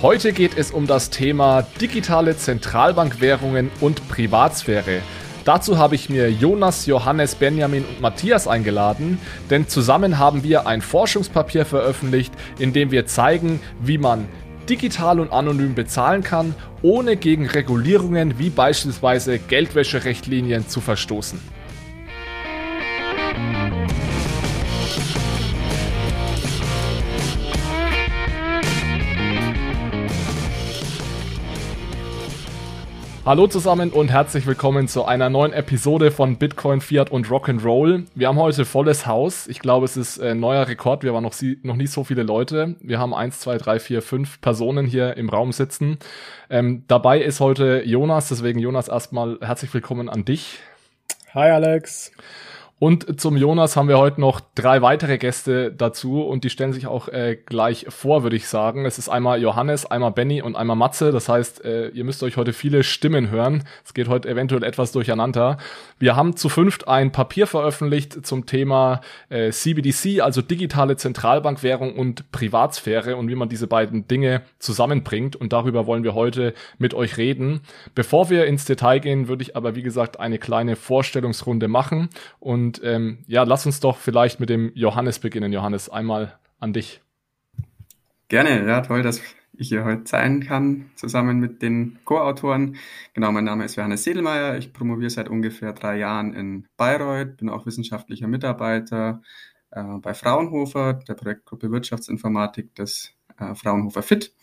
Heute geht es um das Thema digitale Zentralbankwährungen und Privatsphäre. Dazu habe ich mir Jonas, Johannes, Benjamin und Matthias eingeladen, denn zusammen haben wir ein Forschungspapier veröffentlicht, in dem wir zeigen, wie man digital und anonym bezahlen kann, ohne gegen Regulierungen wie beispielsweise Geldwäscherichtlinien zu verstoßen. Hallo zusammen und herzlich willkommen zu einer neuen Episode von Bitcoin, Fiat und Rock'n'Roll. Wir haben heute volles Haus. Ich glaube, es ist ein neuer Rekord. Wir waren noch, noch nie so viele Leute. Wir haben eins, zwei, drei, vier, fünf Personen hier im Raum sitzen. Ähm, dabei ist heute Jonas. Deswegen Jonas erstmal herzlich willkommen an dich. Hi Alex. Und zum Jonas haben wir heute noch drei weitere Gäste dazu und die stellen sich auch äh, gleich vor, würde ich sagen. Es ist einmal Johannes, einmal Benny und einmal Matze. Das heißt, äh, ihr müsst euch heute viele Stimmen hören. Es geht heute eventuell etwas durcheinander. Wir haben zu fünft ein Papier veröffentlicht zum Thema äh, CBDC, also digitale Zentralbankwährung und Privatsphäre und wie man diese beiden Dinge zusammenbringt. Und darüber wollen wir heute mit euch reden. Bevor wir ins Detail gehen, würde ich aber wie gesagt eine kleine Vorstellungsrunde machen und und ähm, ja, lass uns doch vielleicht mit dem Johannes beginnen. Johannes, einmal an dich. Gerne, ja, toll, dass ich hier heute sein kann, zusammen mit den Co-Autoren. Genau, mein Name ist Johannes Sedelmeier. Ich promoviere seit ungefähr drei Jahren in Bayreuth, bin auch wissenschaftlicher Mitarbeiter äh, bei Fraunhofer, der Projektgruppe Wirtschaftsinformatik des äh, Fraunhofer FIT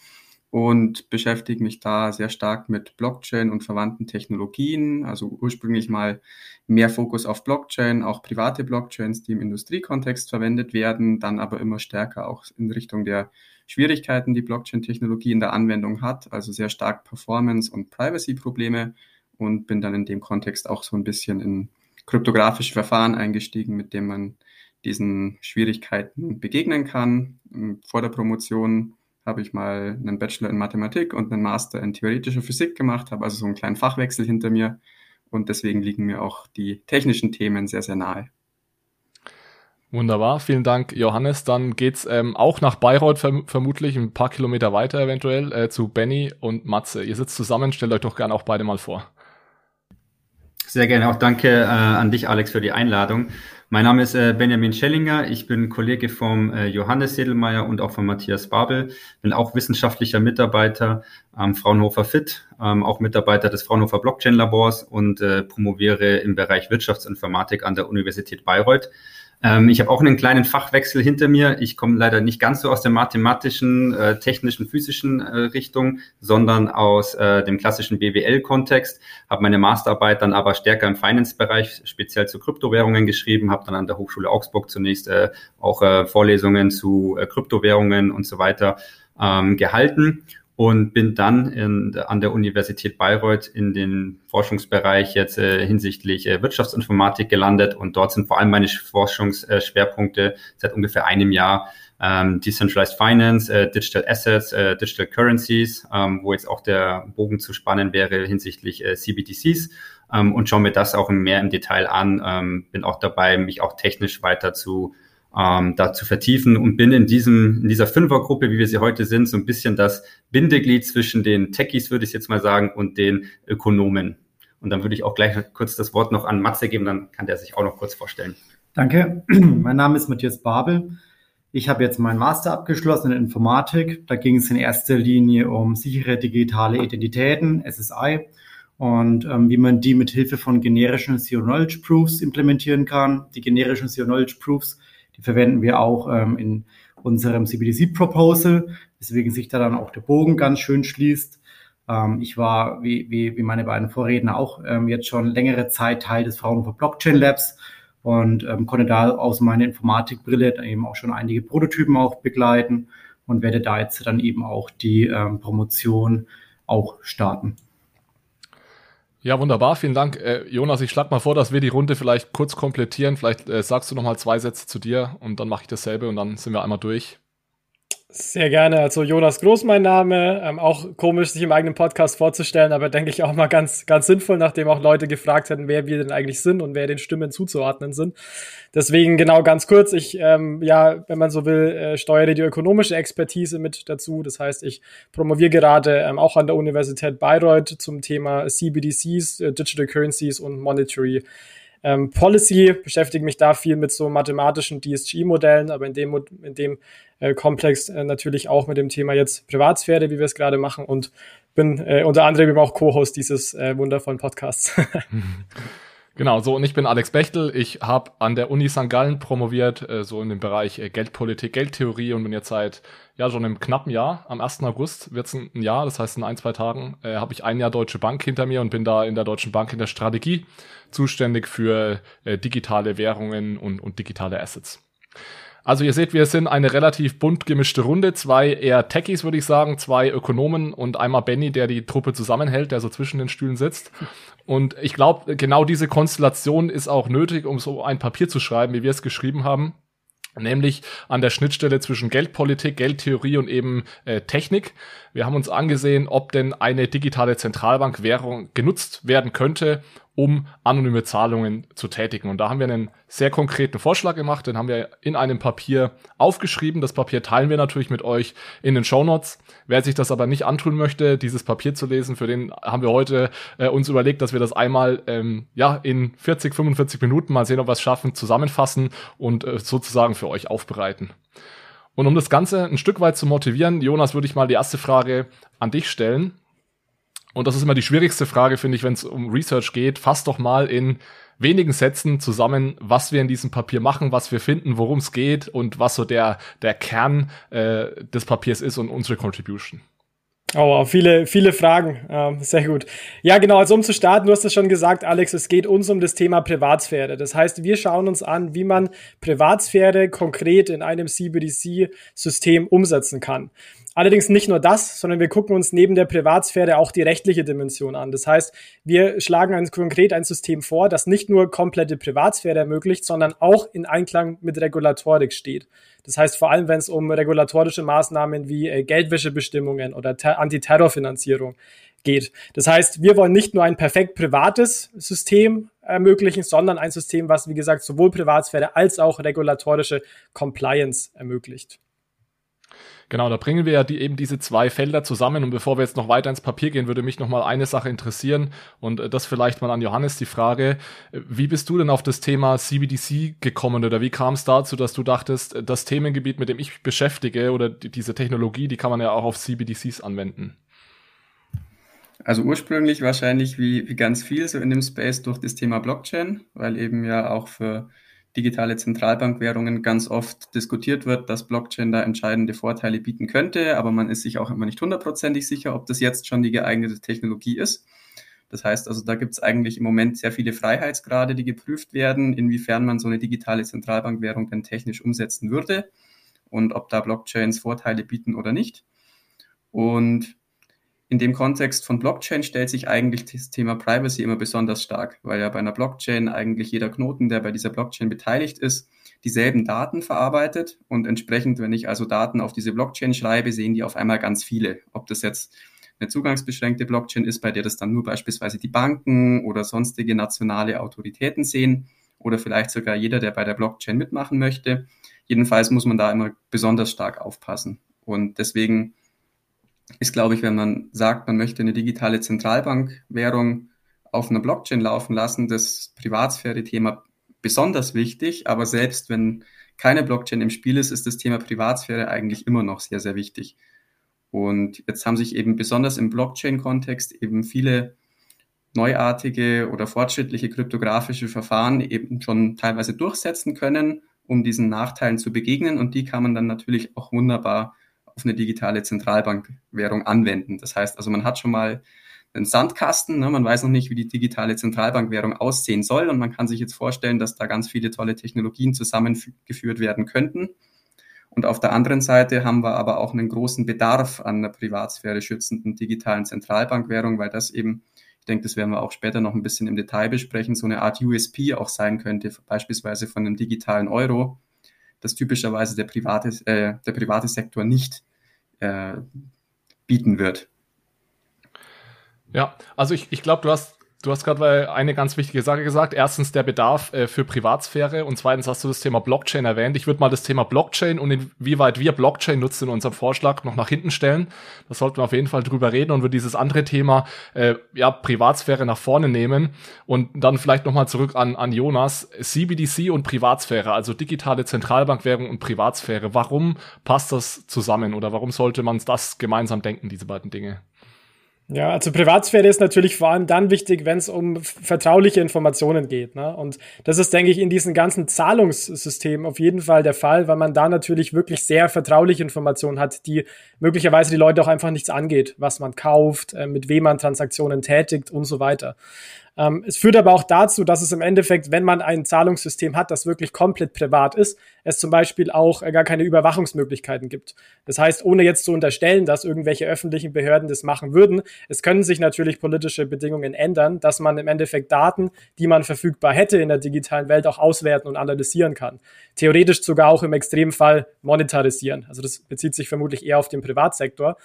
und beschäftige mich da sehr stark mit Blockchain und verwandten Technologien. Also ursprünglich mal mehr Fokus auf Blockchain, auch private Blockchains, die im Industriekontext verwendet werden, dann aber immer stärker auch in Richtung der Schwierigkeiten, die Blockchain-Technologie in der Anwendung hat, also sehr stark Performance- und Privacy-Probleme und bin dann in dem Kontext auch so ein bisschen in kryptografische Verfahren eingestiegen, mit dem man diesen Schwierigkeiten begegnen kann. Vor der Promotion habe ich mal einen Bachelor in Mathematik und einen Master in theoretischer Physik gemacht, habe also so einen kleinen Fachwechsel hinter mir und deswegen liegen mir auch die technischen Themen sehr, sehr nahe. Wunderbar, vielen Dank, Johannes. Dann geht's ähm, auch nach Bayreuth verm vermutlich ein paar Kilometer weiter eventuell äh, zu Benny und Matze. Ihr sitzt zusammen, stellt euch doch gerne auch beide mal vor. Sehr gerne, auch danke äh, an dich, Alex, für die Einladung. Mein Name ist äh, Benjamin Schellinger. Ich bin Kollege vom äh, Johannes Sedelmeier und auch von Matthias Babel. Bin auch wissenschaftlicher Mitarbeiter am Fraunhofer FIT, ähm, auch Mitarbeiter des Fraunhofer Blockchain Labors und äh, promoviere im Bereich Wirtschaftsinformatik an der Universität Bayreuth. Ähm, ich habe auch einen kleinen Fachwechsel hinter mir. Ich komme leider nicht ganz so aus der mathematischen, äh, technischen, physischen äh, Richtung, sondern aus äh, dem klassischen BWL-Kontext. Habe meine Masterarbeit dann aber stärker im Finance-Bereich, speziell zu Kryptowährungen geschrieben. Habe dann an der Hochschule Augsburg zunächst äh, auch äh, Vorlesungen zu äh, Kryptowährungen und so weiter ähm, gehalten und bin dann in, an der Universität Bayreuth in den Forschungsbereich jetzt äh, hinsichtlich äh, Wirtschaftsinformatik gelandet. Und dort sind vor allem meine Forschungsschwerpunkte seit ungefähr einem Jahr ähm, Decentralized Finance, äh, Digital Assets, äh, Digital Currencies, ähm, wo jetzt auch der Bogen zu spannen wäre hinsichtlich äh, CBDCs ähm, und schaue mir das auch mehr im Detail an, ähm, bin auch dabei, mich auch technisch weiter zu ähm, da zu vertiefen und bin in diesem, in dieser Fünfergruppe, wie wir sie heute sind, so ein bisschen das Bindeglied zwischen den Techies, würde ich jetzt mal sagen, und den Ökonomen. Und dann würde ich auch gleich kurz das Wort noch an Matze geben, dann kann der sich auch noch kurz vorstellen. Danke. Mein Name ist Matthias Babel. Ich habe jetzt meinen Master abgeschlossen in Informatik. Da ging es in erster Linie um sichere digitale Identitäten, SSI, und ähm, wie man die mit Hilfe von generischen Zero-Knowledge Proofs implementieren kann. Die generischen Zero-Knowledge Proofs die verwenden wir auch ähm, in unserem CBDC-Proposal, weswegen sich da dann auch der Bogen ganz schön schließt. Ähm, ich war, wie, wie, wie meine beiden Vorredner, auch ähm, jetzt schon längere Zeit Teil des Fraunhofer Blockchain Labs und ähm, konnte da aus meiner Informatikbrille eben auch schon einige Prototypen auch begleiten und werde da jetzt dann eben auch die ähm, Promotion auch starten. Ja, wunderbar, vielen Dank. Äh, Jonas, ich schlage mal vor, dass wir die Runde vielleicht kurz komplettieren. Vielleicht äh, sagst du noch mal zwei Sätze zu dir und dann mache ich dasselbe und dann sind wir einmal durch. Sehr gerne. Also Jonas Groß mein Name. Ähm, auch komisch, sich im eigenen Podcast vorzustellen, aber denke ich auch mal ganz, ganz sinnvoll, nachdem auch Leute gefragt hätten, wer wir denn eigentlich sind und wer den Stimmen zuzuordnen sind. Deswegen genau ganz kurz. Ich, ähm, ja, wenn man so will, äh, steuere die ökonomische Expertise mit dazu. Das heißt, ich promoviere gerade ähm, auch an der Universität Bayreuth zum Thema CBDCs, äh, Digital Currencies und Monetary ähm, Policy, beschäftige mich da viel mit so mathematischen DSG-Modellen, aber in dem, in dem äh, Komplex äh, natürlich auch mit dem Thema jetzt Privatsphäre, wie wir es gerade machen und bin äh, unter anderem auch Co-Host dieses äh, wundervollen Podcasts. Genau, so und ich bin Alex Bechtel. Ich habe an der Uni St. Gallen promoviert, äh, so in dem Bereich äh, Geldpolitik, Geldtheorie und bin jetzt seit ja schon im knappen Jahr, am 1. August wird's ein, ein Jahr, das heißt in ein, zwei Tagen, äh, habe ich ein Jahr Deutsche Bank hinter mir und bin da in der Deutschen Bank in der Strategie zuständig für äh, digitale Währungen und, und digitale Assets. Also ihr seht, wir sind eine relativ bunt gemischte Runde. Zwei eher Techies, würde ich sagen, zwei Ökonomen und einmal Benny, der die Truppe zusammenhält, der so zwischen den Stühlen sitzt. Und ich glaube, genau diese Konstellation ist auch nötig, um so ein Papier zu schreiben, wie wir es geschrieben haben nämlich an der Schnittstelle zwischen Geldpolitik, Geldtheorie und eben äh, Technik. Wir haben uns angesehen, ob denn eine digitale Zentralbankwährung genutzt werden könnte, um anonyme Zahlungen zu tätigen. Und da haben wir einen sehr konkreten Vorschlag gemacht, den haben wir in einem Papier aufgeschrieben. Das Papier teilen wir natürlich mit euch in den Show Notes. Wer sich das aber nicht antun möchte, dieses Papier zu lesen, für den haben wir heute äh, uns überlegt, dass wir das einmal ähm, ja in 40, 45 Minuten mal sehen, ob wir es schaffen, zusammenfassen und äh, sozusagen für euch aufbereiten. Und um das Ganze ein Stück weit zu motivieren, Jonas, würde ich mal die erste Frage an dich stellen. Und das ist immer die schwierigste Frage, finde ich, wenn es um Research geht. Fass doch mal in wenigen Sätzen zusammen, was wir in diesem Papier machen, was wir finden, worum es geht und was so der, der Kern äh, des Papiers ist und unsere Contribution. Oh, viele, viele Fragen. Ähm, sehr gut. Ja, genau. Also um zu starten, du hast es schon gesagt, Alex, es geht uns um das Thema Privatsphäre. Das heißt, wir schauen uns an, wie man Privatsphäre konkret in einem CBDC-System umsetzen kann. Allerdings nicht nur das, sondern wir gucken uns neben der Privatsphäre auch die rechtliche Dimension an. Das heißt, wir schlagen ein, konkret ein System vor, das nicht nur komplette Privatsphäre ermöglicht, sondern auch in Einklang mit Regulatorik steht. Das heißt, vor allem, wenn es um regulatorische Maßnahmen wie äh, Geldwäschebestimmungen oder Antiterrorfinanzierung geht. Das heißt, wir wollen nicht nur ein perfekt privates System ermöglichen, sondern ein System, was, wie gesagt, sowohl Privatsphäre als auch regulatorische Compliance ermöglicht. Genau, da bringen wir ja die, eben diese zwei Felder zusammen. Und bevor wir jetzt noch weiter ins Papier gehen, würde mich noch mal eine Sache interessieren. Und äh, das vielleicht mal an Johannes die Frage. Äh, wie bist du denn auf das Thema CBDC gekommen oder wie kam es dazu, dass du dachtest, äh, das Themengebiet, mit dem ich beschäftige oder die, diese Technologie, die kann man ja auch auf CBDCs anwenden? Also ursprünglich wahrscheinlich wie, wie ganz viel so in dem Space durch das Thema Blockchain, weil eben ja auch für digitale Zentralbankwährungen ganz oft diskutiert wird, dass Blockchain da entscheidende Vorteile bieten könnte, aber man ist sich auch immer nicht hundertprozentig sicher, ob das jetzt schon die geeignete Technologie ist. Das heißt also, da gibt es eigentlich im Moment sehr viele Freiheitsgrade, die geprüft werden, inwiefern man so eine digitale Zentralbankwährung denn technisch umsetzen würde und ob da Blockchains Vorteile bieten oder nicht. Und in dem Kontext von Blockchain stellt sich eigentlich das Thema Privacy immer besonders stark, weil ja bei einer Blockchain eigentlich jeder Knoten, der bei dieser Blockchain beteiligt ist, dieselben Daten verarbeitet und entsprechend, wenn ich also Daten auf diese Blockchain schreibe, sehen die auf einmal ganz viele. Ob das jetzt eine zugangsbeschränkte Blockchain ist, bei der das dann nur beispielsweise die Banken oder sonstige nationale Autoritäten sehen oder vielleicht sogar jeder, der bei der Blockchain mitmachen möchte. Jedenfalls muss man da immer besonders stark aufpassen. Und deswegen ist, glaube ich, wenn man sagt, man möchte eine digitale Zentralbankwährung auf einer Blockchain laufen lassen, das Privatsphäre-Thema besonders wichtig. Aber selbst wenn keine Blockchain im Spiel ist, ist das Thema Privatsphäre eigentlich immer noch sehr, sehr wichtig. Und jetzt haben sich eben besonders im Blockchain-Kontext eben viele neuartige oder fortschrittliche kryptografische Verfahren eben schon teilweise durchsetzen können, um diesen Nachteilen zu begegnen. Und die kann man dann natürlich auch wunderbar auf eine digitale Zentralbankwährung anwenden. Das heißt also, man hat schon mal einen Sandkasten, ne? man weiß noch nicht, wie die digitale Zentralbankwährung aussehen soll und man kann sich jetzt vorstellen, dass da ganz viele tolle Technologien zusammengeführt werden könnten. Und auf der anderen Seite haben wir aber auch einen großen Bedarf an einer Privatsphäre schützenden digitalen Zentralbankwährung, weil das eben, ich denke, das werden wir auch später noch ein bisschen im Detail besprechen, so eine Art USP auch sein könnte, beispielsweise von einem digitalen Euro, das typischerweise der private, äh, der private Sektor nicht äh, bieten wird. Ja, also ich, ich glaube, du hast Du hast gerade eine ganz wichtige Sache gesagt. Erstens der Bedarf äh, für Privatsphäre und zweitens hast du das Thema Blockchain erwähnt. Ich würde mal das Thema Blockchain und inwieweit wir Blockchain nutzen in unserem Vorschlag noch nach hinten stellen. Da sollten wir auf jeden Fall drüber reden und wir dieses andere Thema äh, ja Privatsphäre nach vorne nehmen und dann vielleicht nochmal zurück an, an Jonas. CBDC und Privatsphäre, also digitale Zentralbankwährung und Privatsphäre. Warum passt das zusammen oder warum sollte man das gemeinsam denken, diese beiden Dinge? Ja, also Privatsphäre ist natürlich vor allem dann wichtig, wenn es um vertrauliche Informationen geht. Ne? Und das ist, denke ich, in diesen ganzen Zahlungssystemen auf jeden Fall der Fall, weil man da natürlich wirklich sehr vertrauliche Informationen hat, die möglicherweise die Leute auch einfach nichts angeht, was man kauft, äh, mit wem man Transaktionen tätigt und so weiter. Ähm, es führt aber auch dazu, dass es im Endeffekt, wenn man ein Zahlungssystem hat, das wirklich komplett privat ist, es zum Beispiel auch äh, gar keine Überwachungsmöglichkeiten gibt. Das heißt, ohne jetzt zu unterstellen, dass irgendwelche öffentlichen Behörden das machen würden, es können sich natürlich politische Bedingungen ändern, dass man im Endeffekt Daten, die man verfügbar hätte in der digitalen Welt, auch auswerten und analysieren kann. Theoretisch sogar auch im Extremfall monetarisieren. Also das bezieht sich vermutlich eher auf den Privatsektor.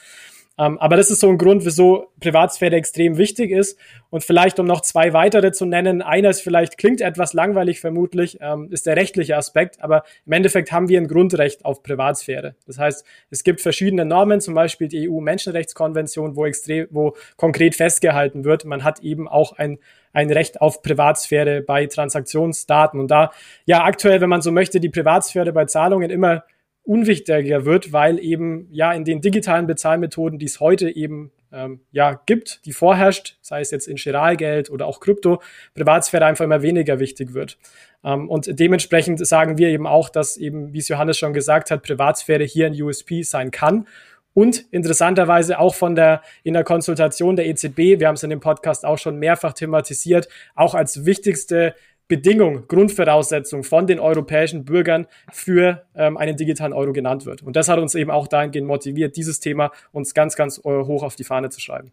Ähm, aber das ist so ein Grund, wieso Privatsphäre extrem wichtig ist. Und vielleicht, um noch zwei weitere zu nennen, einer ist vielleicht, klingt etwas langweilig vermutlich, ähm, ist der rechtliche Aspekt, aber im Endeffekt haben wir ein Grundrecht auf Privatsphäre. Das heißt, es gibt verschiedene Normen, zum Beispiel die EU-Menschenrechtskonvention, wo extrem, wo konkret festgehalten wird, man hat eben auch ein ein Recht auf Privatsphäre bei Transaktionsdaten. Und da, ja, aktuell, wenn man so möchte, die Privatsphäre bei Zahlungen immer unwichtiger wird, weil eben ja in den digitalen Bezahlmethoden, die es heute eben ähm, ja gibt, die vorherrscht, sei es jetzt in Chiralgeld oder auch Krypto, Privatsphäre einfach immer weniger wichtig wird. Ähm, und dementsprechend sagen wir eben auch, dass eben, wie es Johannes schon gesagt hat, Privatsphäre hier ein USP sein kann. Und interessanterweise auch von der, in der Konsultation der EZB, wir haben es in dem Podcast auch schon mehrfach thematisiert, auch als wichtigste Bedingung, Grundvoraussetzung von den europäischen Bürgern für ähm, einen digitalen Euro genannt wird. Und das hat uns eben auch dahingehend motiviert, dieses Thema uns ganz, ganz äh, hoch auf die Fahne zu schreiben.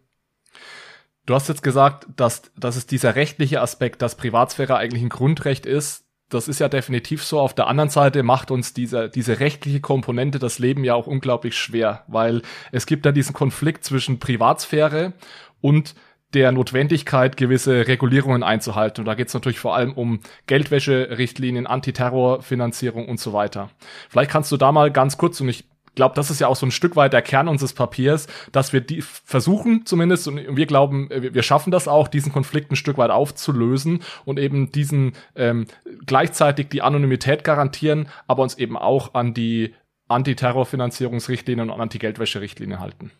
Du hast jetzt gesagt, dass, dass es dieser rechtliche Aspekt, dass Privatsphäre eigentlich ein Grundrecht ist. Das ist ja definitiv so. Auf der anderen Seite macht uns diese, diese rechtliche Komponente das Leben ja auch unglaublich schwer, weil es gibt da diesen Konflikt zwischen Privatsphäre und der Notwendigkeit, gewisse Regulierungen einzuhalten. Und da geht es natürlich vor allem um Geldwäsche-Richtlinien, Antiterrorfinanzierung und so weiter. Vielleicht kannst du da mal ganz kurz, und ich glaube, das ist ja auch so ein Stück weit der Kern unseres Papiers, dass wir die versuchen zumindest, und wir glauben, wir schaffen das auch, diesen Konflikt ein Stück weit aufzulösen und eben diesen ähm, gleichzeitig die Anonymität garantieren, aber uns eben auch an die Antiterrorfinanzierungsrichtlinien und Anti-Geldwäsche-Richtlinien halten.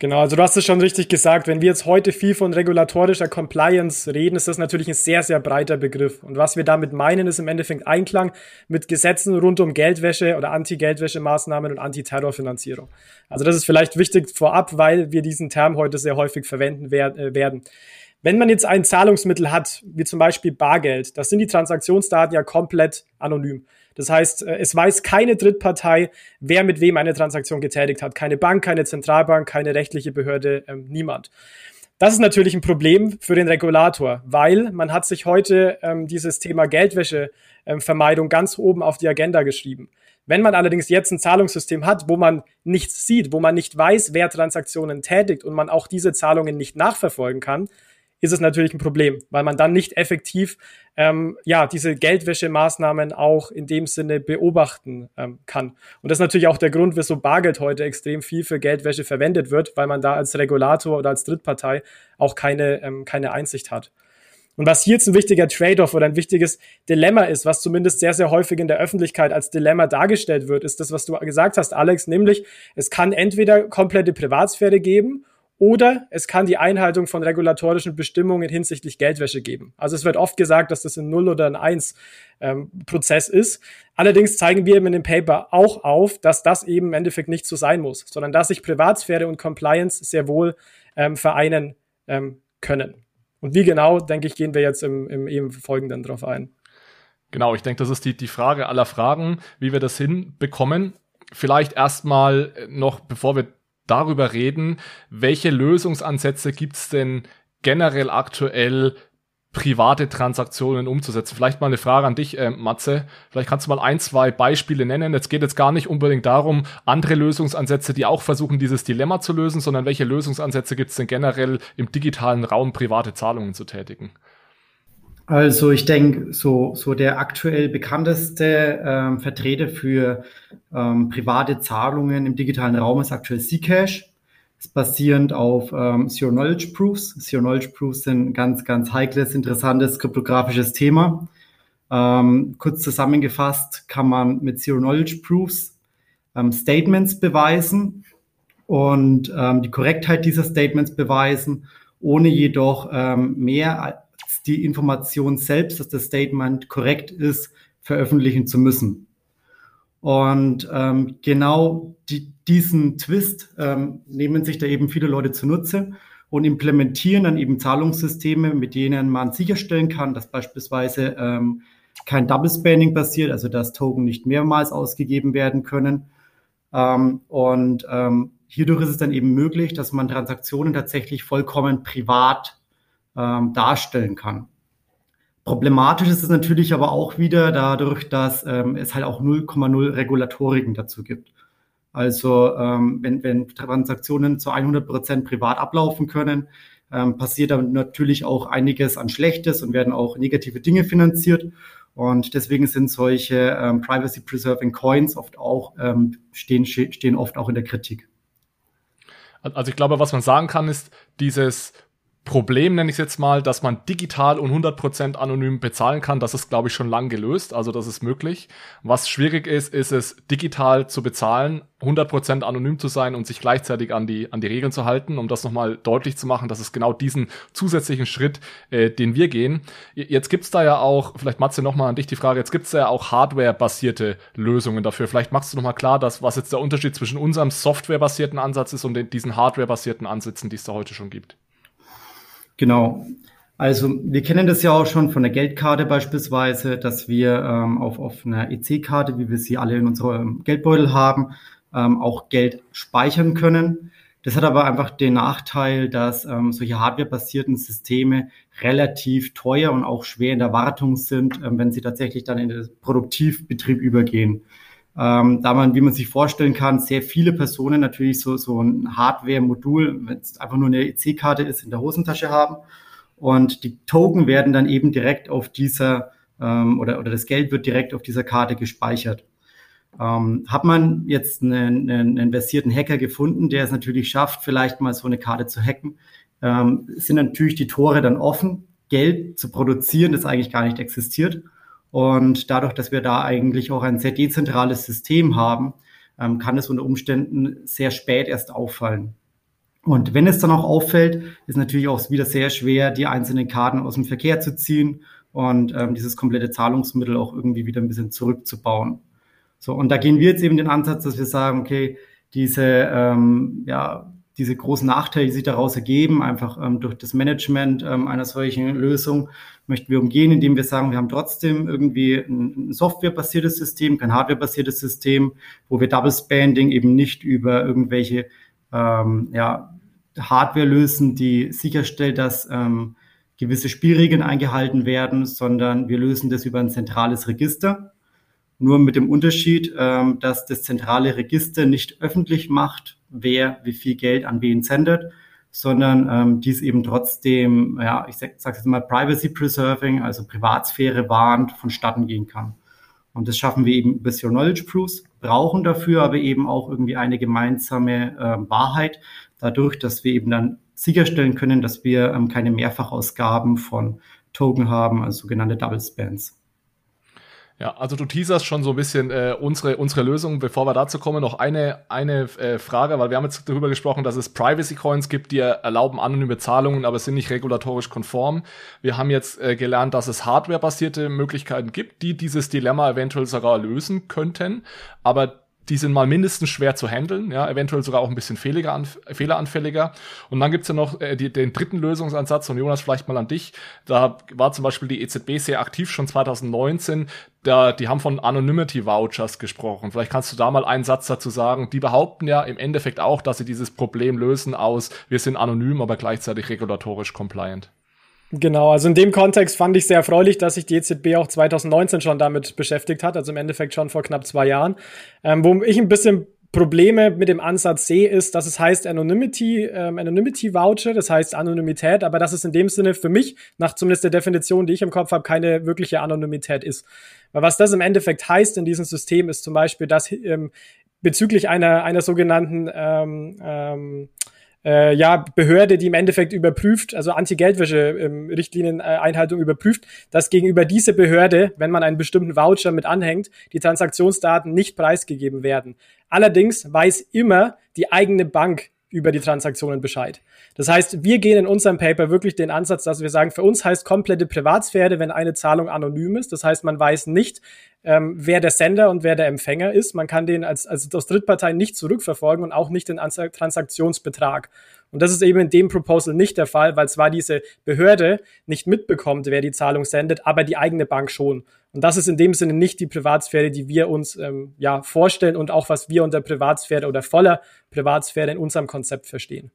Genau, also du hast es schon richtig gesagt. Wenn wir jetzt heute viel von regulatorischer Compliance reden, ist das natürlich ein sehr, sehr breiter Begriff. Und was wir damit meinen, ist im Endeffekt Einklang mit Gesetzen rund um Geldwäsche oder Anti-Geldwäsche-Maßnahmen und Anti-Terror-Finanzierung. Also das ist vielleicht wichtig vorab, weil wir diesen Term heute sehr häufig verwenden äh, werden. Wenn man jetzt ein Zahlungsmittel hat, wie zum Beispiel Bargeld, das sind die Transaktionsdaten ja komplett anonym. Das heißt, äh, es weiß keine Drittpartei, wer mit wem eine Transaktion getätigt hat. Keine Bank, keine Zentralbank, keine rechtliche Behörde, ähm, niemand. Das ist natürlich ein Problem für den Regulator, weil man hat sich heute ähm, dieses Thema Geldwäschevermeidung ähm, ganz oben auf die Agenda geschrieben. Wenn man allerdings jetzt ein Zahlungssystem hat, wo man nichts sieht, wo man nicht weiß, wer Transaktionen tätigt und man auch diese Zahlungen nicht nachverfolgen kann, ist es natürlich ein Problem, weil man dann nicht effektiv ähm, ja diese Geldwäschemaßnahmen auch in dem Sinne beobachten ähm, kann. Und das ist natürlich auch der Grund, wieso Bargeld heute extrem viel für Geldwäsche verwendet wird, weil man da als Regulator oder als Drittpartei auch keine, ähm, keine Einsicht hat. Und was hier jetzt ein wichtiger Trade-off oder ein wichtiges Dilemma ist, was zumindest sehr, sehr häufig in der Öffentlichkeit als Dilemma dargestellt wird, ist das, was du gesagt hast, Alex, nämlich es kann entweder komplette Privatsphäre geben oder es kann die Einhaltung von regulatorischen Bestimmungen hinsichtlich Geldwäsche geben. Also es wird oft gesagt, dass das ein Null oder ein Eins ähm, ist. Allerdings zeigen wir eben in dem Paper auch auf, dass das eben im Endeffekt nicht so sein muss, sondern dass sich Privatsphäre und Compliance sehr wohl ähm, vereinen ähm, können. Und wie genau, denke ich, gehen wir jetzt im, im eben Folgenden drauf ein. Genau, ich denke, das ist die, die Frage aller Fragen, wie wir das hinbekommen. Vielleicht erstmal noch, bevor wir darüber reden, welche Lösungsansätze gibt es denn generell aktuell private Transaktionen umzusetzen. Vielleicht mal eine Frage an dich, äh, Matze. Vielleicht kannst du mal ein, zwei Beispiele nennen. Es geht jetzt gar nicht unbedingt darum, andere Lösungsansätze, die auch versuchen, dieses Dilemma zu lösen, sondern welche Lösungsansätze gibt es denn generell im digitalen Raum, private Zahlungen zu tätigen? Also ich denke, so, so der aktuell bekannteste ähm, Vertreter für ähm, private Zahlungen im digitalen Raum ist aktuell Zcash ist basierend auf ähm, Zero Knowledge Proofs. Zero Knowledge Proofs sind ein ganz, ganz heikles, interessantes kryptografisches Thema. Ähm, kurz zusammengefasst kann man mit Zero Knowledge Proofs ähm, Statements beweisen und ähm, die Korrektheit dieser Statements beweisen, ohne jedoch ähm, mehr die Information selbst, dass das Statement korrekt ist, veröffentlichen zu müssen. Und ähm, genau die, diesen Twist ähm, nehmen sich da eben viele Leute zunutze und implementieren dann eben Zahlungssysteme, mit denen man sicherstellen kann, dass beispielsweise ähm, kein Double Spanning passiert, also dass Token nicht mehrmals ausgegeben werden können. Ähm, und ähm, hierdurch ist es dann eben möglich, dass man Transaktionen tatsächlich vollkommen privat ähm, darstellen kann. Problematisch ist es natürlich aber auch wieder dadurch, dass ähm, es halt auch 0,0 Regulatoriken dazu gibt. Also ähm, wenn, wenn Transaktionen zu 100 Prozent privat ablaufen können, ähm, passiert dann natürlich auch einiges an Schlechtes und werden auch negative Dinge finanziert. Und deswegen sind solche ähm, Privacy Preserving Coins oft auch ähm, stehen, stehen oft auch in der Kritik. Also ich glaube, was man sagen kann, ist dieses Problem, nenne ich es jetzt mal, dass man digital und 100% anonym bezahlen kann, das ist, glaube ich, schon lang gelöst, also das ist möglich. Was schwierig ist, ist es, digital zu bezahlen, 100% anonym zu sein und sich gleichzeitig an die, an die Regeln zu halten, um das nochmal deutlich zu machen, das ist genau diesen zusätzlichen Schritt, äh, den wir gehen. Jetzt gibt's da ja auch, vielleicht Matze nochmal an dich die Frage, jetzt gibt's da ja auch Hardware-basierte Lösungen dafür. Vielleicht machst du nochmal klar, dass, was jetzt der Unterschied zwischen unserem Software-basierten Ansatz ist und den, diesen Hardware-basierten Ansätzen, die es da heute schon gibt. Genau. Also wir kennen das ja auch schon von der Geldkarte beispielsweise, dass wir ähm, auf, auf einer EC-Karte, wie wir sie alle in unserem Geldbeutel haben, ähm, auch Geld speichern können. Das hat aber einfach den Nachteil, dass ähm, solche hardwarebasierten Systeme relativ teuer und auch schwer in der Wartung sind, ähm, wenn sie tatsächlich dann in den Produktivbetrieb übergehen. Ähm, da man, wie man sich vorstellen kann, sehr viele Personen natürlich so, so ein Hardware-Modul, wenn es einfach nur eine EC-Karte ist, in der Hosentasche haben. Und die Token werden dann eben direkt auf dieser, ähm, oder, oder das Geld wird direkt auf dieser Karte gespeichert. Ähm, hat man jetzt einen, einen, einen versierten Hacker gefunden, der es natürlich schafft, vielleicht mal so eine Karte zu hacken, ähm, sind natürlich die Tore dann offen, Geld zu produzieren, das eigentlich gar nicht existiert. Und dadurch, dass wir da eigentlich auch ein sehr dezentrales System haben, ähm, kann es unter Umständen sehr spät erst auffallen. Und wenn es dann auch auffällt, ist natürlich auch wieder sehr schwer, die einzelnen Karten aus dem Verkehr zu ziehen und ähm, dieses komplette Zahlungsmittel auch irgendwie wieder ein bisschen zurückzubauen. So, und da gehen wir jetzt eben den Ansatz, dass wir sagen, okay, diese ähm, ja, diese großen Nachteile, die sich daraus ergeben, einfach ähm, durch das Management ähm, einer solchen Lösung, möchten wir umgehen, indem wir sagen, wir haben trotzdem irgendwie ein, ein softwarebasiertes System, kein hardwarebasiertes System, wo wir Double Spending eben nicht über irgendwelche ähm, ja, Hardware lösen, die sicherstellt, dass ähm, gewisse Spielregeln eingehalten werden, sondern wir lösen das über ein zentrales Register. Nur mit dem Unterschied, ähm, dass das zentrale Register nicht öffentlich macht, wer wie viel Geld an wen sendet, sondern ähm, dies eben trotzdem, ja, ich sage sag jetzt mal, Privacy Preserving, also Privatsphäre wahrend vonstatten gehen kann. Und das schaffen wir eben über Zero Knowledge Proofs, brauchen dafür aber eben auch irgendwie eine gemeinsame äh, Wahrheit, dadurch, dass wir eben dann sicherstellen können, dass wir ähm, keine Mehrfachausgaben von Token haben, also sogenannte Double Spans. Ja, also du teaserst schon so ein bisschen äh, unsere, unsere Lösung. Bevor wir dazu kommen, noch eine, eine äh, Frage, weil wir haben jetzt darüber gesprochen, dass es Privacy Coins gibt, die erlauben anonyme Zahlungen, aber sind nicht regulatorisch konform. Wir haben jetzt äh, gelernt, dass es hardwarebasierte Möglichkeiten gibt, die dieses Dilemma eventuell sogar lösen könnten. Aber die sind mal mindestens schwer zu handeln, ja, eventuell sogar auch ein bisschen fehleranfälliger. Und dann gibt's ja noch äh, die, den dritten Lösungsansatz, und Jonas, vielleicht mal an dich. Da war zum Beispiel die EZB sehr aktiv schon 2019. Da, die haben von Anonymity Vouchers gesprochen. Vielleicht kannst du da mal einen Satz dazu sagen. Die behaupten ja im Endeffekt auch, dass sie dieses Problem lösen aus, wir sind anonym, aber gleichzeitig regulatorisch compliant. Genau, also in dem Kontext fand ich sehr erfreulich, dass sich die EZB auch 2019 schon damit beschäftigt hat, also im Endeffekt schon vor knapp zwei Jahren. Ähm, wo ich ein bisschen Probleme mit dem Ansatz sehe, ist, dass es heißt Anonymity, ähm, Anonymity Voucher, das heißt Anonymität, aber dass es in dem Sinne für mich, nach zumindest der Definition, die ich im Kopf habe, keine wirkliche Anonymität ist. Weil was das im Endeffekt heißt in diesem System, ist zum Beispiel, dass ähm, bezüglich einer, einer sogenannten ähm, ähm, äh, ja, Behörde, die im Endeffekt überprüft, also Anti-Geldwäsche-Richtlinieneinhaltung ähm, überprüft, dass gegenüber diese Behörde, wenn man einen bestimmten Voucher mit anhängt, die Transaktionsdaten nicht preisgegeben werden. Allerdings weiß immer die eigene Bank über die Transaktionen Bescheid. Das heißt, wir gehen in unserem Paper wirklich den Ansatz, dass wir sagen, für uns heißt komplette Privatsphäre, wenn eine Zahlung anonym ist. Das heißt, man weiß nicht, ähm, wer der Sender und wer der Empfänger ist. Man kann den als, als aus Drittparteien nicht zurückverfolgen und auch nicht den Transaktionsbetrag. Und das ist eben in dem Proposal nicht der Fall, weil zwar diese Behörde nicht mitbekommt, wer die Zahlung sendet, aber die eigene Bank schon. Und das ist in dem Sinne nicht die Privatsphäre, die wir uns ähm, ja vorstellen und auch was wir unter Privatsphäre oder voller Privatsphäre in unserem Konzept verstehen.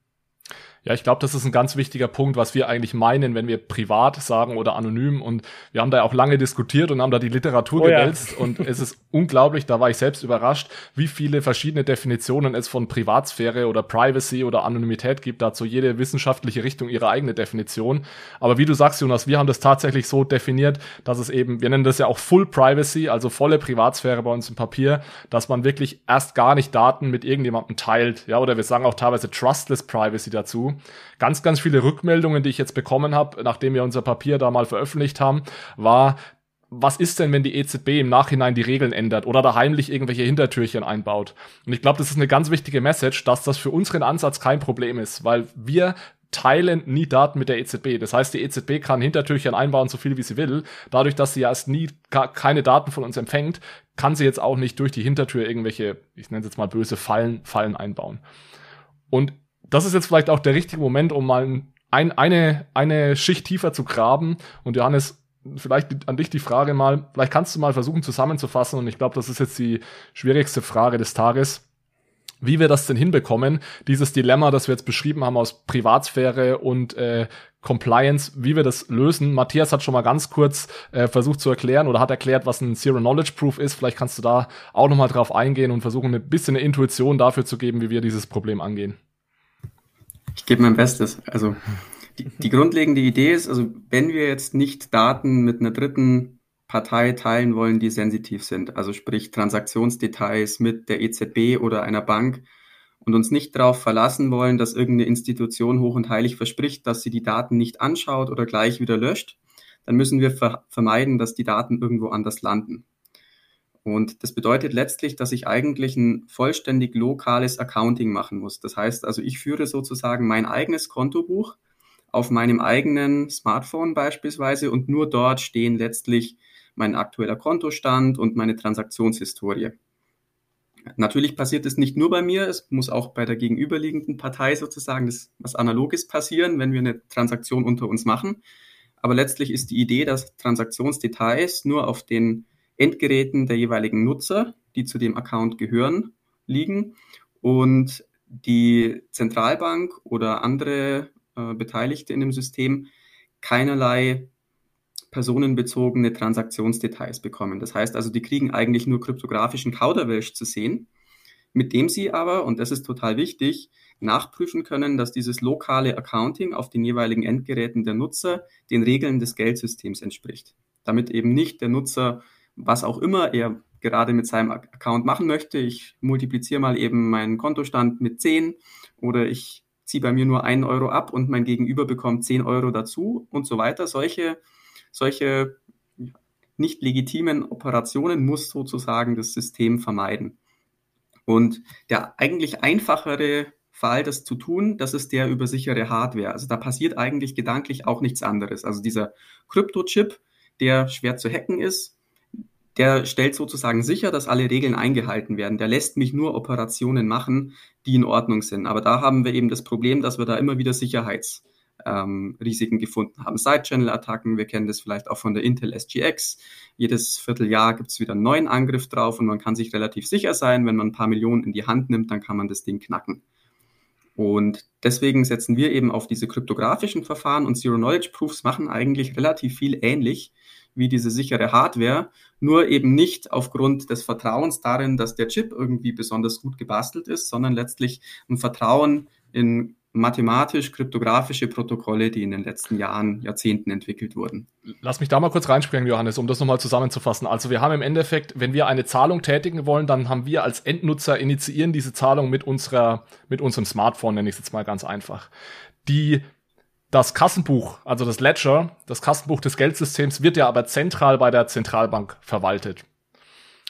Ja, ich glaube, das ist ein ganz wichtiger Punkt, was wir eigentlich meinen, wenn wir privat sagen oder anonym. Und wir haben da auch lange diskutiert und haben da die Literatur oh, gewälzt. Ja. Und es ist unglaublich, da war ich selbst überrascht, wie viele verschiedene Definitionen es von Privatsphäre oder Privacy oder Anonymität gibt. Dazu jede wissenschaftliche Richtung ihre eigene Definition. Aber wie du sagst, Jonas, wir haben das tatsächlich so definiert, dass es eben, wir nennen das ja auch Full Privacy, also volle Privatsphäre bei uns im Papier, dass man wirklich erst gar nicht Daten mit irgendjemandem teilt. Ja, oder wir sagen auch teilweise Trustless Privacy dazu. Ganz, ganz viele Rückmeldungen, die ich jetzt bekommen habe, nachdem wir unser Papier da mal veröffentlicht haben, war, was ist denn, wenn die EZB im Nachhinein die Regeln ändert oder da heimlich irgendwelche Hintertürchen einbaut? Und ich glaube, das ist eine ganz wichtige Message, dass das für unseren Ansatz kein Problem ist, weil wir teilen nie Daten mit der EZB. Das heißt, die EZB kann Hintertürchen einbauen, so viel wie sie will. Dadurch, dass sie ja erst nie keine Daten von uns empfängt, kann sie jetzt auch nicht durch die Hintertür irgendwelche, ich nenne es jetzt mal böse Fallen, Fallen einbauen. Und das ist jetzt vielleicht auch der richtige Moment, um mal ein, eine, eine Schicht tiefer zu graben. Und Johannes, vielleicht an dich die Frage mal, vielleicht kannst du mal versuchen zusammenzufassen, und ich glaube, das ist jetzt die schwierigste Frage des Tages, wie wir das denn hinbekommen, dieses Dilemma, das wir jetzt beschrieben haben aus Privatsphäre und äh, Compliance, wie wir das lösen. Matthias hat schon mal ganz kurz äh, versucht zu erklären oder hat erklärt, was ein Zero Knowledge Proof ist. Vielleicht kannst du da auch noch mal drauf eingehen und versuchen, ein bisschen eine Intuition dafür zu geben, wie wir dieses Problem angehen. Ich gebe mein Bestes. Also die, die grundlegende Idee ist, also wenn wir jetzt nicht Daten mit einer dritten Partei teilen wollen, die sensitiv sind, also sprich Transaktionsdetails mit der EZB oder einer Bank und uns nicht darauf verlassen wollen, dass irgendeine Institution hoch und heilig verspricht, dass sie die Daten nicht anschaut oder gleich wieder löscht, dann müssen wir ver vermeiden, dass die Daten irgendwo anders landen. Und das bedeutet letztlich, dass ich eigentlich ein vollständig lokales Accounting machen muss. Das heißt also, ich führe sozusagen mein eigenes Kontobuch auf meinem eigenen Smartphone beispielsweise und nur dort stehen letztlich mein aktueller Kontostand und meine Transaktionshistorie. Natürlich passiert es nicht nur bei mir, es muss auch bei der gegenüberliegenden Partei sozusagen das, was Analoges passieren, wenn wir eine Transaktion unter uns machen. Aber letztlich ist die Idee, dass Transaktionsdetails nur auf den Endgeräten der jeweiligen Nutzer, die zu dem Account gehören, liegen und die Zentralbank oder andere äh, Beteiligte in dem System keinerlei personenbezogene Transaktionsdetails bekommen. Das heißt also, die kriegen eigentlich nur kryptografischen Kauderwelsch zu sehen, mit dem sie aber, und das ist total wichtig, nachprüfen können, dass dieses lokale Accounting auf den jeweiligen Endgeräten der Nutzer den Regeln des Geldsystems entspricht. Damit eben nicht der Nutzer was auch immer er gerade mit seinem Account machen möchte. Ich multipliziere mal eben meinen Kontostand mit 10 oder ich ziehe bei mir nur einen Euro ab und mein Gegenüber bekommt 10 Euro dazu und so weiter. Solche, solche nicht legitimen Operationen muss sozusagen das System vermeiden. Und der eigentlich einfachere Fall, das zu tun, das ist der über sichere Hardware. Also da passiert eigentlich gedanklich auch nichts anderes. Also dieser Kryptochip, der schwer zu hacken ist, der stellt sozusagen sicher, dass alle Regeln eingehalten werden. Der lässt mich nur Operationen machen, die in Ordnung sind. Aber da haben wir eben das Problem, dass wir da immer wieder Sicherheitsrisiken ähm, gefunden haben. Side-Channel-Attacken, wir kennen das vielleicht auch von der Intel SGX. Jedes Vierteljahr gibt es wieder einen neuen Angriff drauf und man kann sich relativ sicher sein, wenn man ein paar Millionen in die Hand nimmt, dann kann man das Ding knacken. Und deswegen setzen wir eben auf diese kryptografischen Verfahren und Zero-Knowledge-Proofs machen eigentlich relativ viel ähnlich wie diese sichere Hardware, nur eben nicht aufgrund des Vertrauens darin, dass der Chip irgendwie besonders gut gebastelt ist, sondern letztlich ein Vertrauen in mathematisch-kryptografische Protokolle, die in den letzten Jahren, Jahrzehnten entwickelt wurden. Lass mich da mal kurz reinspringen, Johannes, um das nochmal zusammenzufassen. Also wir haben im Endeffekt, wenn wir eine Zahlung tätigen wollen, dann haben wir als Endnutzer initiieren diese Zahlung mit unserer, mit unserem Smartphone, nenne ich es jetzt mal ganz einfach. Die das Kassenbuch, also das Ledger, das Kassenbuch des Geldsystems wird ja aber zentral bei der Zentralbank verwaltet.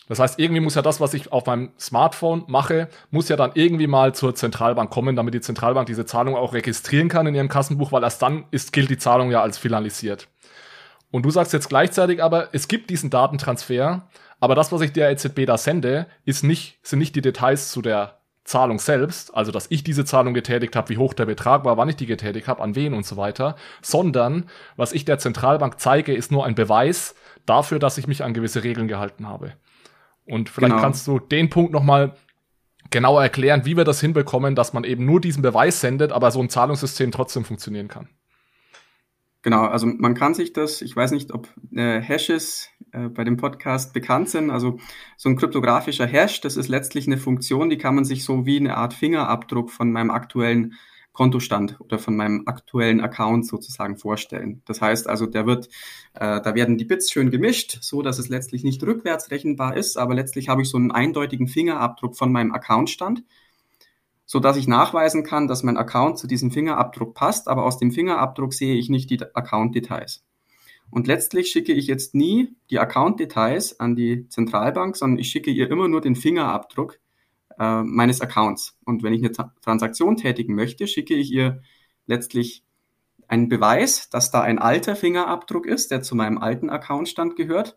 Das heißt, irgendwie muss ja das, was ich auf meinem Smartphone mache, muss ja dann irgendwie mal zur Zentralbank kommen, damit die Zentralbank diese Zahlung auch registrieren kann in ihrem Kassenbuch, weil erst dann ist, gilt die Zahlung ja als finalisiert. Und du sagst jetzt gleichzeitig aber, es gibt diesen Datentransfer, aber das, was ich der EZB da sende, ist nicht, sind nicht die Details zu der Zahlung selbst, also dass ich diese Zahlung getätigt habe, wie hoch der Betrag war, wann ich die getätigt habe, an wen und so weiter, sondern was ich der Zentralbank zeige, ist nur ein Beweis dafür, dass ich mich an gewisse Regeln gehalten habe. Und vielleicht genau. kannst du den Punkt nochmal genauer erklären, wie wir das hinbekommen, dass man eben nur diesen Beweis sendet, aber so ein Zahlungssystem trotzdem funktionieren kann. Genau, also man kann sich das, ich weiß nicht, ob äh, Hashes äh, bei dem Podcast bekannt sind, also so ein kryptografischer Hash, das ist letztlich eine Funktion, die kann man sich so wie eine Art Fingerabdruck von meinem aktuellen Kontostand oder von meinem aktuellen Account sozusagen vorstellen. Das heißt also, der wird, äh, da werden die Bits schön gemischt, so dass es letztlich nicht rückwärts rechenbar ist, aber letztlich habe ich so einen eindeutigen Fingerabdruck von meinem Accountstand, so dass ich nachweisen kann, dass mein Account zu diesem Fingerabdruck passt, aber aus dem Fingerabdruck sehe ich nicht die Account-Details. Und letztlich schicke ich jetzt nie die Account-Details an die Zentralbank, sondern ich schicke ihr immer nur den Fingerabdruck äh, meines Accounts. Und wenn ich eine Tra Transaktion tätigen möchte, schicke ich ihr letztlich einen Beweis, dass da ein alter Fingerabdruck ist, der zu meinem alten Accountstand gehört,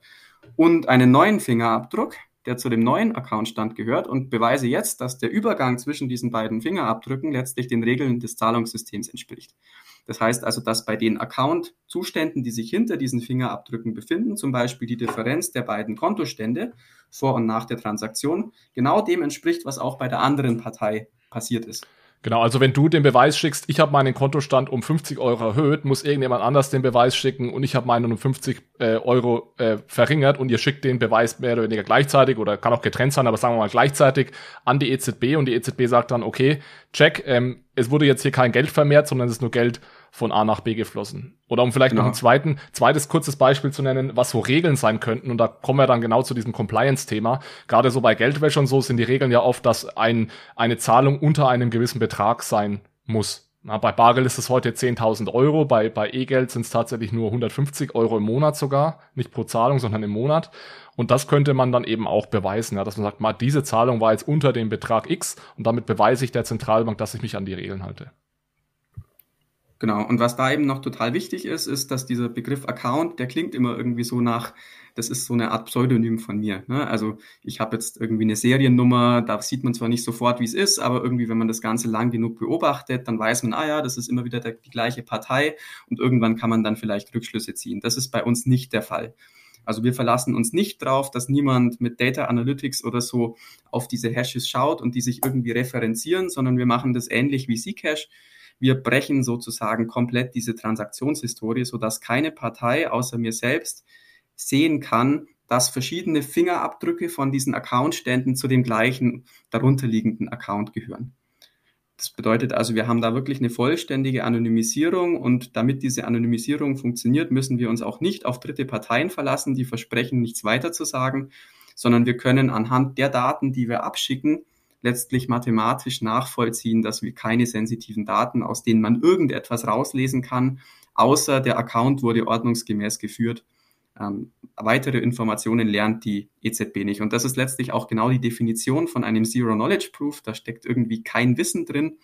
und einen neuen Fingerabdruck, der zu dem neuen Accountstand gehört, und beweise jetzt, dass der Übergang zwischen diesen beiden Fingerabdrücken letztlich den Regeln des Zahlungssystems entspricht. Das heißt also, dass bei den Account-Zuständen, die sich hinter diesen Fingerabdrücken befinden, zum Beispiel die Differenz der beiden Kontostände vor und nach der Transaktion, genau dem entspricht, was auch bei der anderen Partei passiert ist. Genau, also wenn du den Beweis schickst, ich habe meinen Kontostand um 50 Euro erhöht, muss irgendjemand anders den Beweis schicken und ich habe meinen um 50 äh, Euro äh, verringert und ihr schickt den Beweis mehr oder weniger gleichzeitig oder kann auch getrennt sein, aber sagen wir mal gleichzeitig an die EZB und die EZB sagt dann, okay, check, ähm, es wurde jetzt hier kein Geld vermehrt, sondern es ist nur Geld von A nach B geflossen. Oder um vielleicht genau. noch ein zweiten, zweites kurzes Beispiel zu nennen, was so Regeln sein könnten. Und da kommen wir dann genau zu diesem Compliance-Thema. Gerade so bei Geldwäsche und so sind die Regeln ja oft, dass ein, eine Zahlung unter einem gewissen Betrag sein muss. Na, bei Bargeld ist es heute 10.000 Euro, bei, bei E-Geld sind es tatsächlich nur 150 Euro im Monat sogar, nicht pro Zahlung, sondern im Monat. Und das könnte man dann eben auch beweisen, ja, dass man sagt, mal, diese Zahlung war jetzt unter dem Betrag X und damit beweise ich der Zentralbank, dass ich mich an die Regeln halte. Genau. Und was da eben noch total wichtig ist, ist, dass dieser Begriff Account, der klingt immer irgendwie so nach, das ist so eine Art Pseudonym von mir. Ne? Also ich habe jetzt irgendwie eine Seriennummer, da sieht man zwar nicht sofort, wie es ist, aber irgendwie, wenn man das Ganze lang genug beobachtet, dann weiß man, ah ja, das ist immer wieder der, die gleiche Partei und irgendwann kann man dann vielleicht Rückschlüsse ziehen. Das ist bei uns nicht der Fall. Also wir verlassen uns nicht drauf, dass niemand mit Data Analytics oder so auf diese Hashes schaut und die sich irgendwie referenzieren, sondern wir machen das ähnlich wie Zcash. Wir brechen sozusagen komplett diese Transaktionshistorie, sodass keine Partei außer mir selbst sehen kann, dass verschiedene Fingerabdrücke von diesen Accountständen zu dem gleichen darunterliegenden Account gehören. Das bedeutet also, wir haben da wirklich eine vollständige Anonymisierung und damit diese Anonymisierung funktioniert, müssen wir uns auch nicht auf dritte Parteien verlassen, die versprechen, nichts weiter zu sagen, sondern wir können anhand der Daten, die wir abschicken, letztlich mathematisch nachvollziehen, dass wir keine sensitiven Daten, aus denen man irgendetwas rauslesen kann, außer der Account wurde ordnungsgemäß geführt. Ähm, weitere Informationen lernt die EZB nicht. Und das ist letztlich auch genau die Definition von einem Zero-Knowledge-Proof. Da steckt irgendwie kein Wissen drin.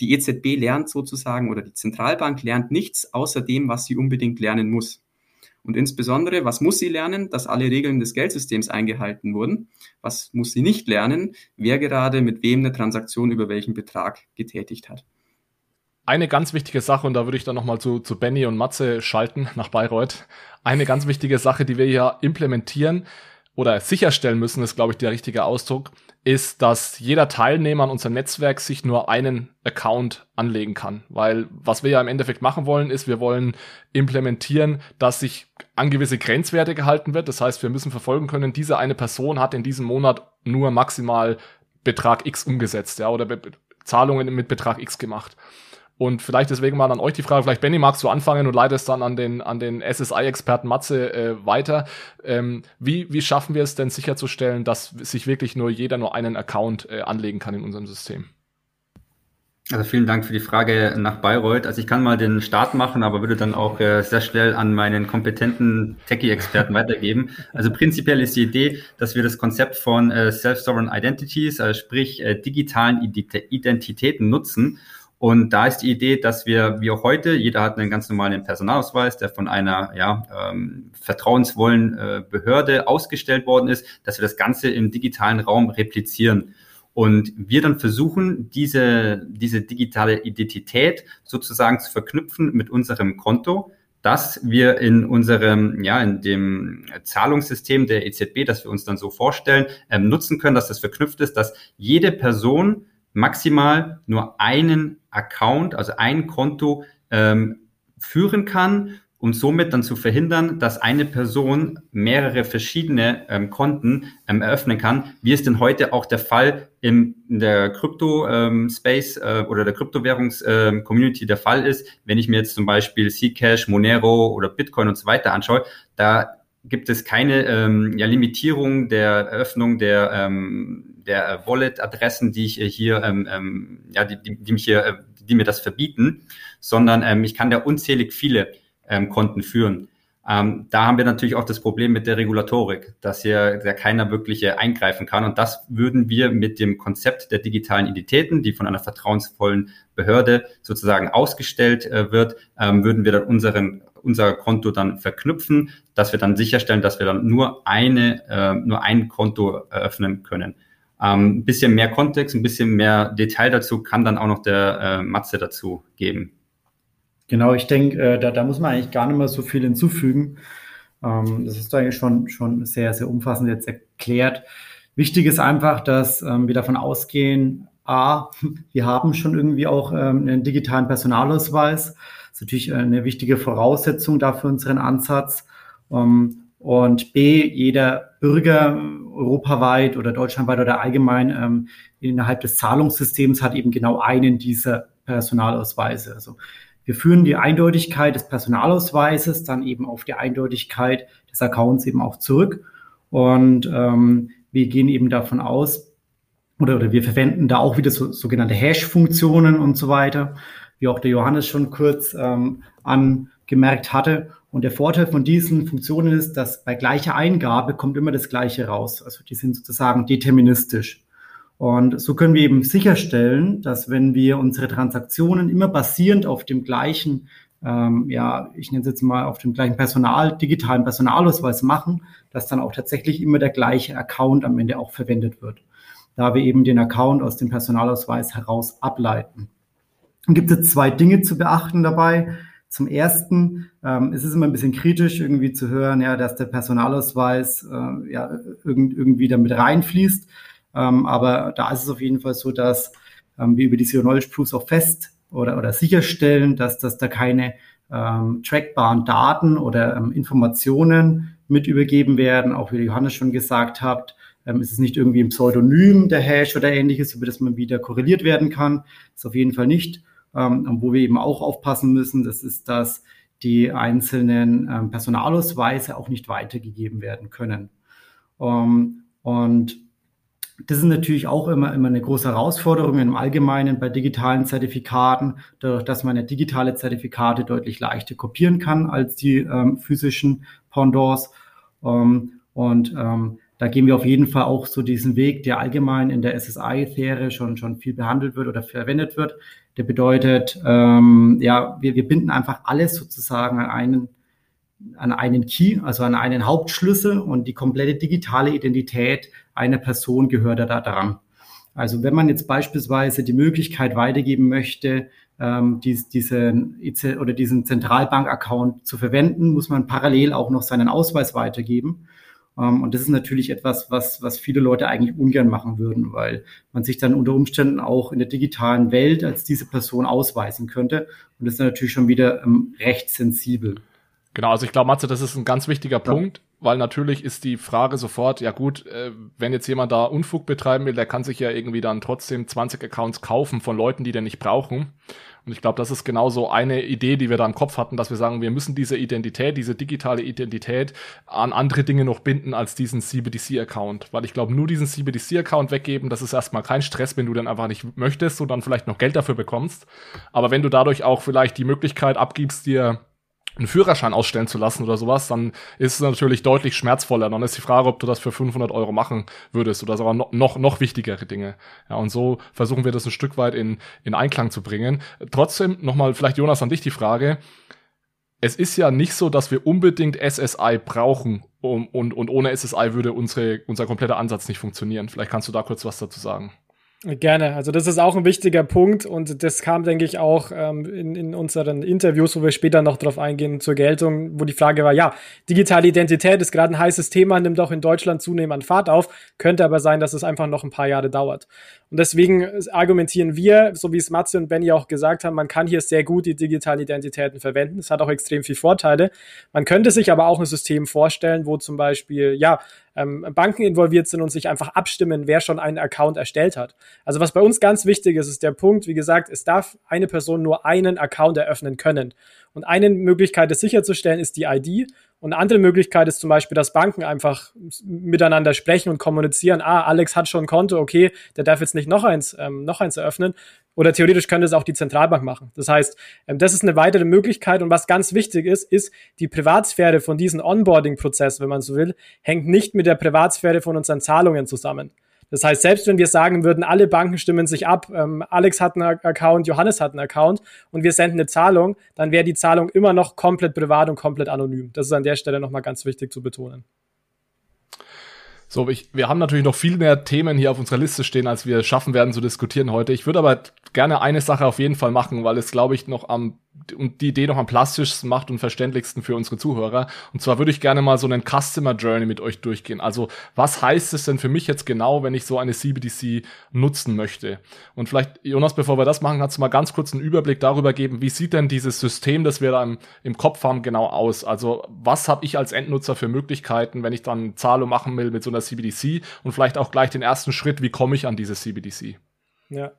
Die EZB lernt sozusagen oder die Zentralbank lernt nichts außer dem, was sie unbedingt lernen muss. Und insbesondere, was muss sie lernen? Dass alle Regeln des Geldsystems eingehalten wurden. Was muss sie nicht lernen? Wer gerade mit wem eine Transaktion über welchen Betrag getätigt hat. Eine ganz wichtige Sache, und da würde ich dann nochmal zu, zu Benny und Matze schalten nach Bayreuth. Eine ganz wichtige Sache, die wir hier implementieren, oder sicherstellen müssen, ist, glaube ich, der richtige Ausdruck, ist, dass jeder Teilnehmer an unserem Netzwerk sich nur einen Account anlegen kann. Weil was wir ja im Endeffekt machen wollen, ist, wir wollen implementieren, dass sich an gewisse Grenzwerte gehalten wird. Das heißt, wir müssen verfolgen können, diese eine Person hat in diesem Monat nur maximal Betrag X umgesetzt, ja, oder Be Zahlungen mit Betrag X gemacht. Und vielleicht deswegen mal an euch die Frage, vielleicht Benny magst du anfangen und leitest dann an den, an den SSI-Experten Matze äh, weiter. Ähm, wie, wie schaffen wir es denn sicherzustellen, dass sich wirklich nur jeder nur einen Account äh, anlegen kann in unserem System? Also vielen Dank für die Frage nach Bayreuth. Also ich kann mal den Start machen, aber würde dann auch äh, sehr schnell an meinen kompetenten Techie-Experten weitergeben. Also prinzipiell ist die Idee, dass wir das Konzept von äh, Self-Sovereign Identities, äh, sprich digitalen Identitäten nutzen, und da ist die Idee, dass wir, wie auch heute, jeder hat einen ganz normalen Personalausweis, der von einer ja, ähm, vertrauensvollen äh, Behörde ausgestellt worden ist, dass wir das Ganze im digitalen Raum replizieren. Und wir dann versuchen, diese, diese digitale Identität sozusagen zu verknüpfen mit unserem Konto, dass wir in unserem, ja, in dem Zahlungssystem der EZB, das wir uns dann so vorstellen, ähm, nutzen können, dass das verknüpft ist, dass jede Person maximal nur einen Account, also ein Konto ähm, führen kann und somit dann zu verhindern, dass eine Person mehrere verschiedene ähm, Konten ähm, eröffnen kann, wie es denn heute auch der Fall im, in der Krypto-Space ähm, äh, oder der Kryptowährungs-Community ähm, der Fall ist. Wenn ich mir jetzt zum Beispiel Zcash, Monero oder Bitcoin und so weiter anschaue, da gibt es keine ähm, ja, Limitierung der Eröffnung der, ähm, der Wallet-Adressen, die ich hier, ähm, ähm, ja, die, die, die mich hier, äh, die mir das verbieten, sondern ähm, ich kann da unzählig viele ähm, Konten führen. Ähm, da haben wir natürlich auch das Problem mit der Regulatorik, dass hier da keiner wirklich äh, eingreifen kann. Und das würden wir mit dem Konzept der digitalen Identitäten, die von einer vertrauensvollen Behörde sozusagen ausgestellt äh, wird, ähm, würden wir dann unseren unser Konto dann verknüpfen, dass wir dann sicherstellen, dass wir dann nur eine, äh, nur ein Konto eröffnen können. Ähm, ein bisschen mehr Kontext, ein bisschen mehr Detail dazu kann dann auch noch der äh, Matze dazu geben. Genau, ich denke, äh, da, da muss man eigentlich gar nicht mehr so viel hinzufügen. Ähm, das ist eigentlich schon, schon sehr, sehr umfassend jetzt erklärt. Wichtig ist einfach, dass ähm, wir davon ausgehen, A, wir haben schon irgendwie auch ähm, einen digitalen Personalausweis. Das ist natürlich eine wichtige Voraussetzung dafür unseren Ansatz. Ähm, und B, jeder Bürger europaweit oder deutschlandweit oder allgemein ähm, innerhalb des Zahlungssystems hat eben genau einen dieser Personalausweise. Also wir führen die Eindeutigkeit des Personalausweises dann eben auf die Eindeutigkeit des Accounts eben auch zurück. Und ähm, wir gehen eben davon aus, oder, oder wir verwenden da auch wieder so, sogenannte Hash-Funktionen und so weiter, wie auch der Johannes schon kurz ähm, angemerkt hatte. Und der Vorteil von diesen Funktionen ist, dass bei gleicher Eingabe kommt immer das Gleiche raus. Also die sind sozusagen deterministisch. Und so können wir eben sicherstellen, dass wenn wir unsere Transaktionen immer basierend auf dem gleichen, ähm, ja, ich nenne es jetzt mal auf dem gleichen Personal, digitalen Personalausweis machen, dass dann auch tatsächlich immer der gleiche Account am Ende auch verwendet wird. Da wir eben den Account aus dem Personalausweis heraus ableiten. Dann gibt es zwei Dinge zu beachten dabei. Zum ersten ähm, ist es immer ein bisschen kritisch, irgendwie zu hören, ja, dass der Personalausweis äh, ja, irgend, irgendwie damit reinfließt. Ähm, aber da ist es auf jeden Fall so, dass ähm, wir über die Zero Knowledge Proofs auch fest oder, oder sicherstellen, dass, dass da keine ähm, trackbaren Daten oder ähm, Informationen mit übergeben werden. Auch wie Johannes schon gesagt hat, ähm, ist es nicht irgendwie ein Pseudonym der Hash oder ähnliches, über das man wieder korreliert werden kann. Das ist auf jeden Fall nicht. Ähm, wo wir eben auch aufpassen müssen, das ist, dass die einzelnen ähm, Personalausweise auch nicht weitergegeben werden können. Um, und das ist natürlich auch immer, immer eine große Herausforderung im Allgemeinen bei digitalen Zertifikaten, dadurch, dass man ja digitale Zertifikate deutlich leichter kopieren kann als die ähm, physischen Pendants. Ähm, und ähm, da gehen wir auf jeden Fall auch so diesen Weg, der allgemein in der SSI-Theorie schon, schon viel behandelt wird oder verwendet wird. Der bedeutet, ähm, ja, wir, wir binden einfach alles sozusagen an einen an einen Key, also an einen Hauptschlüssel und die komplette digitale Identität einer Person gehört da daran. Also wenn man jetzt beispielsweise die Möglichkeit weitergeben möchte, ähm, dies, diesen oder diesen Zentralbank-Account zu verwenden, muss man parallel auch noch seinen Ausweis weitergeben. Ähm, und das ist natürlich etwas, was, was viele Leute eigentlich ungern machen würden, weil man sich dann unter Umständen auch in der digitalen Welt als diese Person ausweisen könnte. Und das ist natürlich schon wieder ähm, recht sensibel. Genau, also ich glaube, Matze, das ist ein ganz wichtiger ja. Punkt, weil natürlich ist die Frage sofort, ja gut, äh, wenn jetzt jemand da Unfug betreiben will, der kann sich ja irgendwie dann trotzdem 20 Accounts kaufen von Leuten, die den nicht brauchen. Und ich glaube, das ist genauso eine Idee, die wir da im Kopf hatten, dass wir sagen, wir müssen diese Identität, diese digitale Identität an andere Dinge noch binden als diesen CBDC-Account. Weil ich glaube, nur diesen CBDC-Account weggeben, das ist erstmal kein Stress, wenn du dann einfach nicht möchtest und dann vielleicht noch Geld dafür bekommst. Aber wenn du dadurch auch vielleicht die Möglichkeit abgibst, dir einen Führerschein ausstellen zu lassen oder sowas, dann ist es natürlich deutlich schmerzvoller. Dann ist die Frage, ob du das für 500 Euro machen würdest oder sogar noch, noch, noch wichtigere Dinge. Ja, und so versuchen wir das ein Stück weit in, in Einklang zu bringen. Trotzdem nochmal vielleicht Jonas an dich die Frage. Es ist ja nicht so, dass wir unbedingt SSI brauchen um, und, und ohne SSI würde unsere, unser kompletter Ansatz nicht funktionieren. Vielleicht kannst du da kurz was dazu sagen. Gerne. Also das ist auch ein wichtiger Punkt und das kam, denke ich, auch ähm, in, in unseren Interviews, wo wir später noch drauf eingehen, zur Geltung, wo die Frage war, ja, digitale Identität ist gerade ein heißes Thema, nimmt auch in Deutschland zunehmend an Fahrt auf, könnte aber sein, dass es einfach noch ein paar Jahre dauert. Und deswegen argumentieren wir, so wie es Matze und Benny auch gesagt haben, man kann hier sehr gut die digitalen Identitäten verwenden. Es hat auch extrem viel Vorteile. Man könnte sich aber auch ein System vorstellen, wo zum Beispiel, ja, ähm, Banken involviert sind und sich einfach abstimmen, wer schon einen Account erstellt hat. Also was bei uns ganz wichtig ist, ist der Punkt, wie gesagt, es darf eine Person nur einen Account eröffnen können. Und eine Möglichkeit, das sicherzustellen, ist die ID. Und eine andere Möglichkeit ist zum Beispiel, dass Banken einfach miteinander sprechen und kommunizieren. Ah, Alex hat schon ein Konto, okay, der darf jetzt nicht noch eins, ähm, noch eins eröffnen. Oder theoretisch könnte es auch die Zentralbank machen. Das heißt, ähm, das ist eine weitere Möglichkeit. Und was ganz wichtig ist, ist, die Privatsphäre von diesem Onboarding-Prozess, wenn man so will, hängt nicht mit der Privatsphäre von unseren Zahlungen zusammen. Das heißt, selbst wenn wir sagen würden, alle Banken stimmen sich ab, ähm, Alex hat einen Account, Johannes hat einen Account und wir senden eine Zahlung, dann wäre die Zahlung immer noch komplett privat und komplett anonym. Das ist an der Stelle nochmal ganz wichtig zu betonen. So, ich, wir haben natürlich noch viel mehr Themen hier auf unserer Liste stehen, als wir schaffen werden zu diskutieren heute. Ich würde aber gerne eine Sache auf jeden Fall machen, weil es, glaube ich, noch am und die Idee noch am plastischsten macht und verständlichsten für unsere Zuhörer. Und zwar würde ich gerne mal so einen Customer Journey mit euch durchgehen. Also was heißt es denn für mich jetzt genau, wenn ich so eine CBDC nutzen möchte? Und vielleicht, Jonas, bevor wir das machen, kannst du mal ganz kurz einen Überblick darüber geben, wie sieht denn dieses System, das wir da im, im Kopf haben, genau aus? Also was habe ich als Endnutzer für Möglichkeiten, wenn ich dann Zahlung machen will mit so einer CBDC und vielleicht auch gleich den ersten Schritt, wie komme ich an diese CBDC? Ja,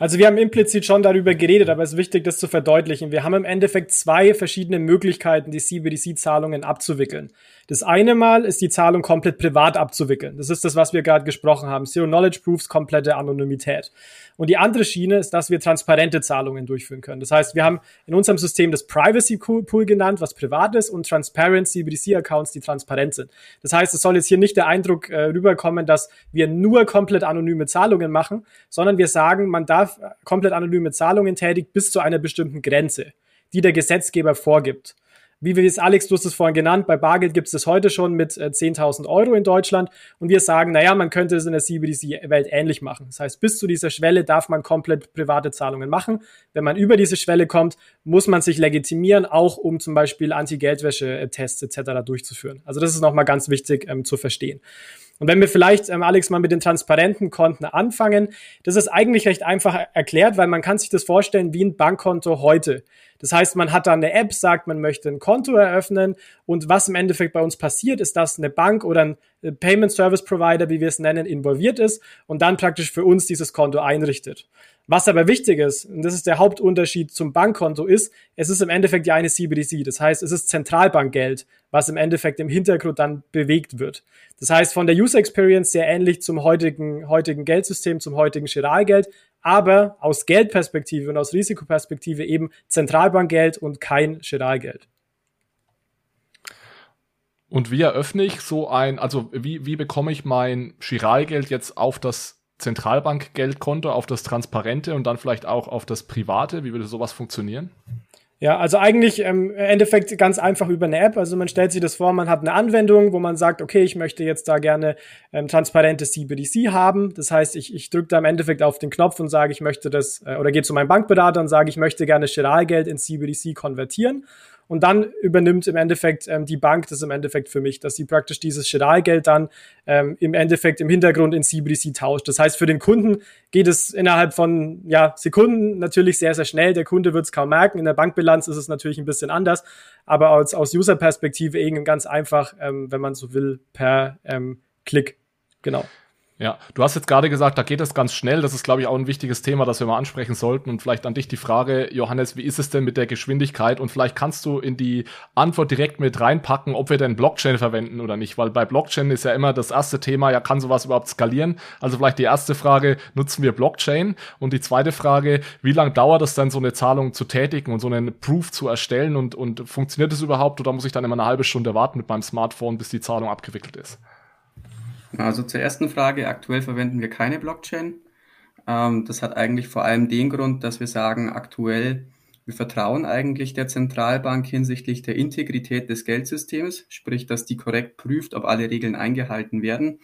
also wir haben implizit schon darüber geredet, aber es ist wichtig, das zu verdeutlichen. Wir haben im Endeffekt zwei verschiedene Möglichkeiten, die CBDC-Zahlungen abzuwickeln. Das eine Mal ist die Zahlung komplett privat abzuwickeln. Das ist das, was wir gerade gesprochen haben. Zero Knowledge Proofs, komplette Anonymität. Und die andere Schiene ist, dass wir transparente Zahlungen durchführen können. Das heißt, wir haben in unserem System das Privacy Pool genannt, was privat ist, und Transparent CBDC Accounts, die transparent sind. Das heißt, es soll jetzt hier nicht der Eindruck äh, rüberkommen, dass wir nur komplett anonyme Zahlungen machen, sondern wir sagen, man darf komplett anonyme Zahlungen tätigen bis zu einer bestimmten Grenze, die der Gesetzgeber vorgibt. Wie wir es, Alex, du hast es vorhin genannt, bei Bargeld gibt es das heute schon mit äh, 10.000 Euro in Deutschland. Und wir sagen, naja, man könnte es in der CBDC-Welt ähnlich machen. Das heißt, bis zu dieser Schwelle darf man komplett private Zahlungen machen. Wenn man über diese Schwelle kommt, muss man sich legitimieren, auch um zum Beispiel Anti-Geldwäsche-Tests etc. durchzuführen. Also das ist nochmal ganz wichtig ähm, zu verstehen. Und wenn wir vielleicht, ähm, Alex, mal mit den transparenten Konten anfangen, das ist eigentlich recht einfach erklärt, weil man kann sich das vorstellen wie ein Bankkonto heute. Das heißt, man hat da eine App, sagt, man möchte ein Konto eröffnen und was im Endeffekt bei uns passiert, ist, dass eine Bank oder ein äh, Payment Service Provider, wie wir es nennen, involviert ist und dann praktisch für uns dieses Konto einrichtet. Was aber wichtig ist, und das ist der Hauptunterschied zum Bankkonto, ist, es ist im Endeffekt ja eine CBDC. Das heißt, es ist Zentralbankgeld, was im Endeffekt im Hintergrund dann bewegt wird. Das heißt, von der User Experience sehr ähnlich zum heutigen, heutigen Geldsystem, zum heutigen Chiralgeld, aber aus Geldperspektive und aus Risikoperspektive eben Zentralbankgeld und kein Chiralgeld. Und wie eröffne ich so ein, also wie, wie bekomme ich mein Chiralgeld jetzt auf das Zentralbankgeldkonto auf das Transparente und dann vielleicht auch auf das Private? Wie würde sowas funktionieren? Ja, also eigentlich ähm, im Endeffekt ganz einfach über eine App. Also man stellt sich das vor, man hat eine Anwendung, wo man sagt, okay, ich möchte jetzt da gerne ähm, transparentes CBDC haben. Das heißt, ich, ich drücke da im Endeffekt auf den Knopf und sage, ich möchte das, äh, oder gehe zu meinem Bankberater und sage, ich möchte gerne Chiralgeld in CBDC konvertieren. Und dann übernimmt im Endeffekt ähm, die Bank das im Endeffekt für mich, dass sie praktisch dieses Giralgeld dann ähm, im Endeffekt im Hintergrund in CBDC tauscht. Das heißt, für den Kunden geht es innerhalb von ja, Sekunden natürlich sehr, sehr schnell. Der Kunde wird es kaum merken. In der Bankbilanz ist es natürlich ein bisschen anders, aber aus, aus User-Perspektive eben ganz einfach, ähm, wenn man so will, per ähm, Klick. Genau. Ja, du hast jetzt gerade gesagt, da geht es ganz schnell. Das ist, glaube ich, auch ein wichtiges Thema, das wir mal ansprechen sollten. Und vielleicht an dich die Frage, Johannes, wie ist es denn mit der Geschwindigkeit? Und vielleicht kannst du in die Antwort direkt mit reinpacken, ob wir denn Blockchain verwenden oder nicht. Weil bei Blockchain ist ja immer das erste Thema, ja, kann sowas überhaupt skalieren? Also vielleicht die erste Frage, nutzen wir Blockchain? Und die zweite Frage, wie lange dauert es dann, so eine Zahlung zu tätigen und so einen Proof zu erstellen? Und, und funktioniert es überhaupt? Oder muss ich dann immer eine halbe Stunde warten mit meinem Smartphone, bis die Zahlung abgewickelt ist? Also zur ersten Frage, aktuell verwenden wir keine Blockchain. Ähm, das hat eigentlich vor allem den Grund, dass wir sagen, aktuell, wir vertrauen eigentlich der Zentralbank hinsichtlich der Integrität des Geldsystems, sprich, dass die korrekt prüft, ob alle Regeln eingehalten werden.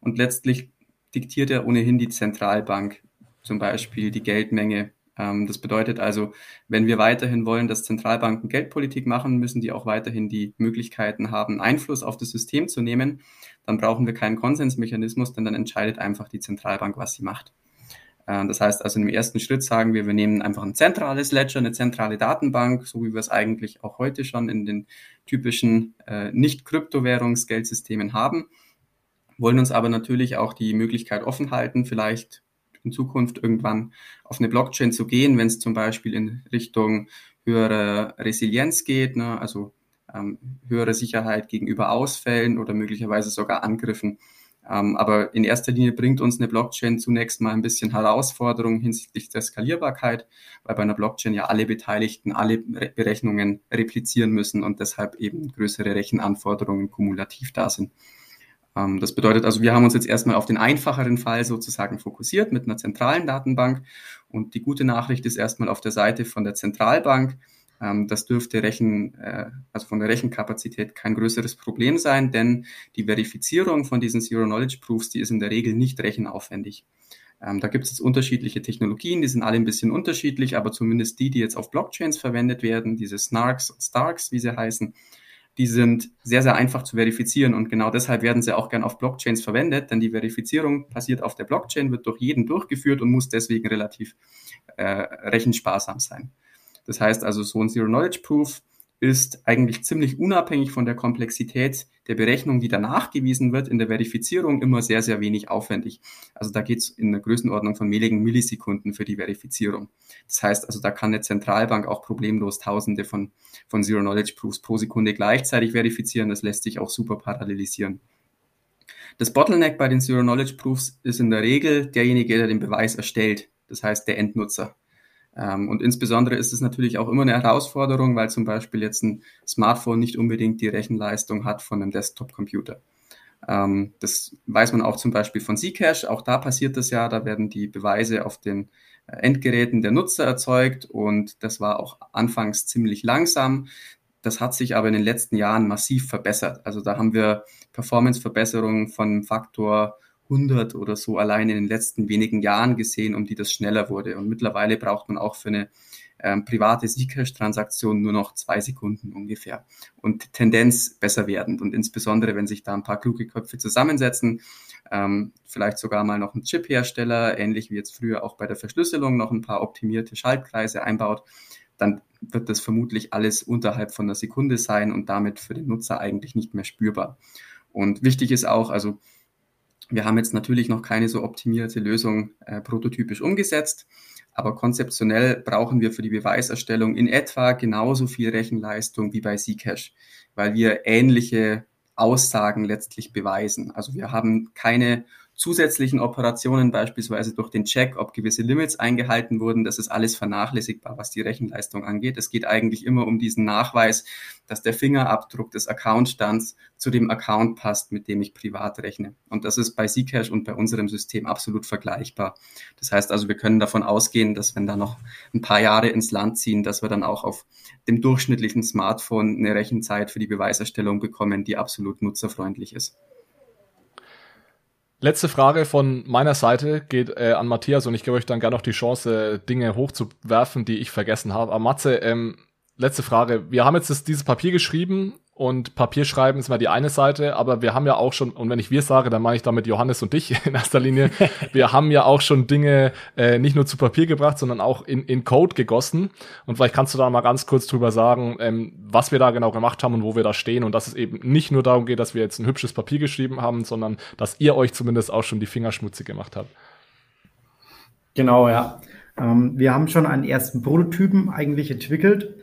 Und letztlich diktiert ja ohnehin die Zentralbank zum Beispiel die Geldmenge. Ähm, das bedeutet also, wenn wir weiterhin wollen, dass Zentralbanken Geldpolitik machen, müssen die auch weiterhin die Möglichkeiten haben, Einfluss auf das System zu nehmen dann brauchen wir keinen Konsensmechanismus, denn dann entscheidet einfach die Zentralbank, was sie macht. Äh, das heißt also im ersten Schritt sagen wir, wir nehmen einfach ein zentrales Ledger, eine zentrale Datenbank, so wie wir es eigentlich auch heute schon in den typischen äh, Nicht-Kryptowährungsgeldsystemen haben, wollen uns aber natürlich auch die Möglichkeit offen halten, vielleicht in Zukunft irgendwann auf eine Blockchain zu gehen, wenn es zum Beispiel in Richtung höhere Resilienz geht, ne? also ähm, höhere Sicherheit gegenüber Ausfällen oder möglicherweise sogar Angriffen. Ähm, aber in erster Linie bringt uns eine Blockchain zunächst mal ein bisschen Herausforderungen hinsichtlich der Skalierbarkeit, weil bei einer Blockchain ja alle Beteiligten alle Re Berechnungen replizieren müssen und deshalb eben größere Rechenanforderungen kumulativ da sind. Ähm, das bedeutet also, wir haben uns jetzt erstmal auf den einfacheren Fall sozusagen fokussiert mit einer zentralen Datenbank. Und die gute Nachricht ist erstmal auf der Seite von der Zentralbank das dürfte Rechen, äh, also von der Rechenkapazität kein größeres Problem sein, denn die Verifizierung von diesen Zero-Knowledge-Proofs, die ist in der Regel nicht rechenaufwendig. Ähm, da gibt es jetzt unterschiedliche Technologien, die sind alle ein bisschen unterschiedlich, aber zumindest die, die jetzt auf Blockchains verwendet werden, diese Snarks und Starks, wie sie heißen, die sind sehr, sehr einfach zu verifizieren und genau deshalb werden sie auch gern auf Blockchains verwendet, denn die Verifizierung passiert auf der Blockchain, wird durch jeden durchgeführt und muss deswegen relativ äh, rechensparsam sein. Das heißt also, so ein Zero-Knowledge-Proof ist eigentlich ziemlich unabhängig von der Komplexität der Berechnung, die danach gewiesen wird, in der Verifizierung immer sehr, sehr wenig aufwendig. Also da geht es in der Größenordnung von wenigen Millisekunden für die Verifizierung. Das heißt also, da kann eine Zentralbank auch problemlos Tausende von, von Zero-Knowledge-Proofs pro Sekunde gleichzeitig verifizieren. Das lässt sich auch super parallelisieren. Das Bottleneck bei den Zero-Knowledge-Proofs ist in der Regel derjenige, der den Beweis erstellt. Das heißt, der Endnutzer. Ähm, und insbesondere ist es natürlich auch immer eine Herausforderung, weil zum Beispiel jetzt ein Smartphone nicht unbedingt die Rechenleistung hat von einem Desktop-Computer. Ähm, das weiß man auch zum Beispiel von Zcash. Auch da passiert das ja. Da werden die Beweise auf den äh, Endgeräten der Nutzer erzeugt und das war auch anfangs ziemlich langsam. Das hat sich aber in den letzten Jahren massiv verbessert. Also da haben wir Performance-Verbesserungen von Faktor 100 oder so allein in den letzten wenigen Jahren gesehen, um die das schneller wurde. Und mittlerweile braucht man auch für eine ähm, private Zcash-Transaktion nur noch zwei Sekunden ungefähr. Und Tendenz besser werdend. Und insbesondere, wenn sich da ein paar kluge Köpfe zusammensetzen, ähm, vielleicht sogar mal noch ein Chip-Hersteller, ähnlich wie jetzt früher auch bei der Verschlüsselung, noch ein paar optimierte Schaltkreise einbaut, dann wird das vermutlich alles unterhalb von einer Sekunde sein und damit für den Nutzer eigentlich nicht mehr spürbar. Und wichtig ist auch, also wir haben jetzt natürlich noch keine so optimierte Lösung äh, prototypisch umgesetzt, aber konzeptionell brauchen wir für die Beweiserstellung in etwa genauso viel Rechenleistung wie bei Zcash, weil wir ähnliche Aussagen letztlich beweisen. Also wir haben keine zusätzlichen Operationen, beispielsweise durch den Check, ob gewisse Limits eingehalten wurden, das ist alles vernachlässigbar, was die Rechenleistung angeht. Es geht eigentlich immer um diesen Nachweis, dass der Fingerabdruck des Accountstands zu dem Account passt, mit dem ich privat rechne. Und das ist bei Zcash und bei unserem System absolut vergleichbar. Das heißt also, wir können davon ausgehen, dass wenn da noch ein paar Jahre ins Land ziehen, dass wir dann auch auf dem durchschnittlichen Smartphone eine Rechenzeit für die Beweiserstellung bekommen, die absolut nutzerfreundlich ist. Letzte Frage von meiner Seite geht äh, an Matthias und ich gebe euch dann gerne noch die Chance, Dinge hochzuwerfen, die ich vergessen habe. Aber Matze, ähm, letzte Frage. Wir haben jetzt das, dieses Papier geschrieben und Papierschreiben ist mal die eine Seite, aber wir haben ja auch schon, und wenn ich wir sage, dann meine ich damit Johannes und dich in erster Linie, wir haben ja auch schon Dinge äh, nicht nur zu Papier gebracht, sondern auch in, in Code gegossen. Und vielleicht kannst du da mal ganz kurz drüber sagen, ähm, was wir da genau gemacht haben und wo wir da stehen und dass es eben nicht nur darum geht, dass wir jetzt ein hübsches Papier geschrieben haben, sondern dass ihr euch zumindest auch schon die Finger schmutzig gemacht habt. Genau, ja. Ähm, wir haben schon einen ersten Prototypen eigentlich entwickelt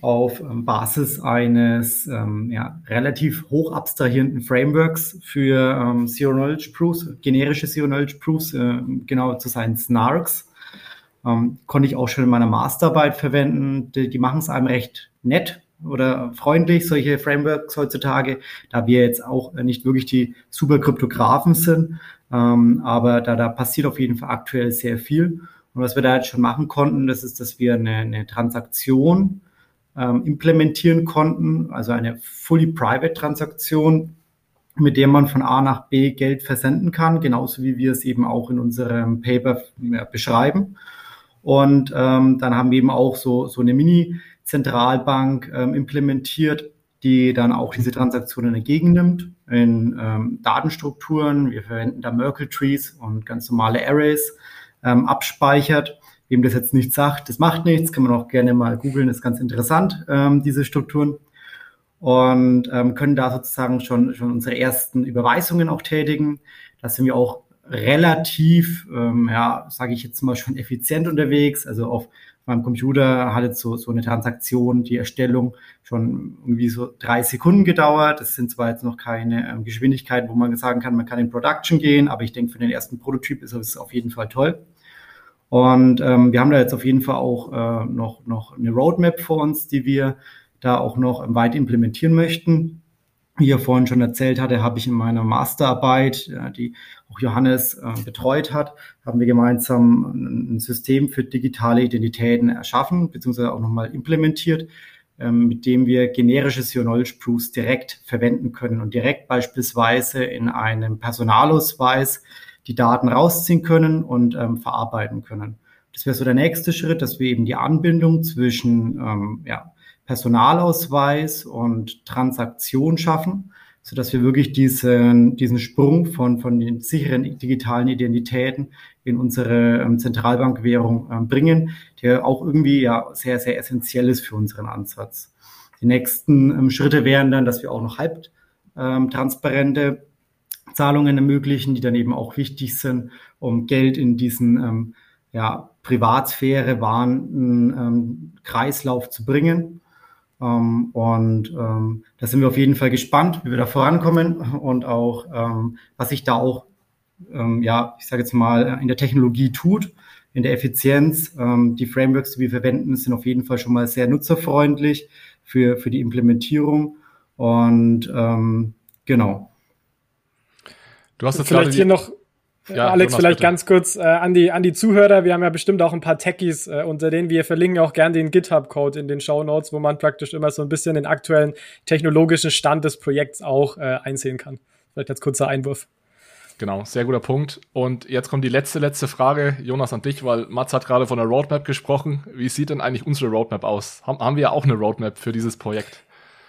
auf ähm, Basis eines ähm, ja, relativ hoch abstrahierenden Frameworks für ähm, Zero Knowledge Proofs, generische Zero Knowledge Proofs, äh, genau zu sein Snarks. Ähm, konnte ich auch schon in meiner Masterarbeit verwenden. Die, die machen es einem recht nett oder freundlich, solche Frameworks heutzutage, da wir jetzt auch nicht wirklich die super Kryptografen sind. Ähm, aber da, da passiert auf jeden Fall aktuell sehr viel. Und was wir da jetzt schon machen konnten, das ist, dass wir eine, eine Transaktion ähm, implementieren konnten, also eine fully private Transaktion, mit der man von A nach B Geld versenden kann, genauso wie wir es eben auch in unserem Paper beschreiben. Und ähm, dann haben wir eben auch so, so eine Mini-Zentralbank ähm, implementiert, die dann auch diese Transaktionen entgegennimmt in ähm, Datenstrukturen. Wir verwenden da Merkle Trees und ganz normale Arrays ähm, abspeichert Wem das jetzt nicht sagt, das macht nichts, kann man auch gerne mal googeln, ist ganz interessant, ähm, diese Strukturen. Und ähm, können da sozusagen schon, schon unsere ersten Überweisungen auch tätigen. Da sind wir auch relativ, ähm, ja, sage ich jetzt mal schon effizient unterwegs. Also auf meinem Computer hat jetzt so, so eine Transaktion, die Erstellung schon irgendwie so drei Sekunden gedauert. Das sind zwar jetzt noch keine ähm, Geschwindigkeiten, wo man sagen kann, man kann in Production gehen, aber ich denke, für den ersten Prototyp ist es auf jeden Fall toll. Und ähm, wir haben da jetzt auf jeden Fall auch äh, noch, noch eine Roadmap vor uns, die wir da auch noch weit implementieren möchten. Wie er vorhin schon erzählt hatte, habe ich in meiner Masterarbeit, äh, die auch Johannes äh, betreut hat, haben wir gemeinsam ein System für digitale Identitäten erschaffen, beziehungsweise auch nochmal implementiert, ähm, mit dem wir generische Zero-Knowledge Proofs direkt verwenden können und direkt beispielsweise in einem Personalausweis die Daten rausziehen können und ähm, verarbeiten können. Das wäre so der nächste Schritt, dass wir eben die Anbindung zwischen ähm, ja, Personalausweis und Transaktion schaffen, so dass wir wirklich diesen, diesen Sprung von, von den sicheren digitalen Identitäten in unsere ähm, Zentralbankwährung ähm, bringen, der auch irgendwie ja sehr, sehr essentiell ist für unseren Ansatz. Die nächsten ähm, Schritte wären dann, dass wir auch noch halbtransparente Zahlungen ermöglichen, die dann eben auch wichtig sind, um Geld in diesen ähm, ja, Privatsphäre wahrenden ähm, Kreislauf zu bringen. Ähm, und ähm, da sind wir auf jeden Fall gespannt, wie wir da vorankommen und auch, ähm, was sich da auch, ähm, ja, ich sage jetzt mal, in der Technologie tut, in der Effizienz. Ähm, die Frameworks, die wir verwenden, sind auf jeden Fall schon mal sehr nutzerfreundlich für, für die Implementierung. Und ähm, genau. Du hast jetzt vielleicht hier noch ja, Alex, Jonas, vielleicht bitte. ganz kurz äh, an, die, an die Zuhörer. Wir haben ja bestimmt auch ein paar Techies äh, unter denen. Wir verlinken auch gern den GitHub-Code in den Show Notes, wo man praktisch immer so ein bisschen den aktuellen technologischen Stand des Projekts auch äh, einsehen kann. Vielleicht als kurzer Einwurf. Genau, sehr guter Punkt. Und jetzt kommt die letzte, letzte Frage, Jonas, an dich, weil Mats hat gerade von der Roadmap gesprochen. Wie sieht denn eigentlich unsere Roadmap aus? Haben, haben wir ja auch eine Roadmap für dieses Projekt?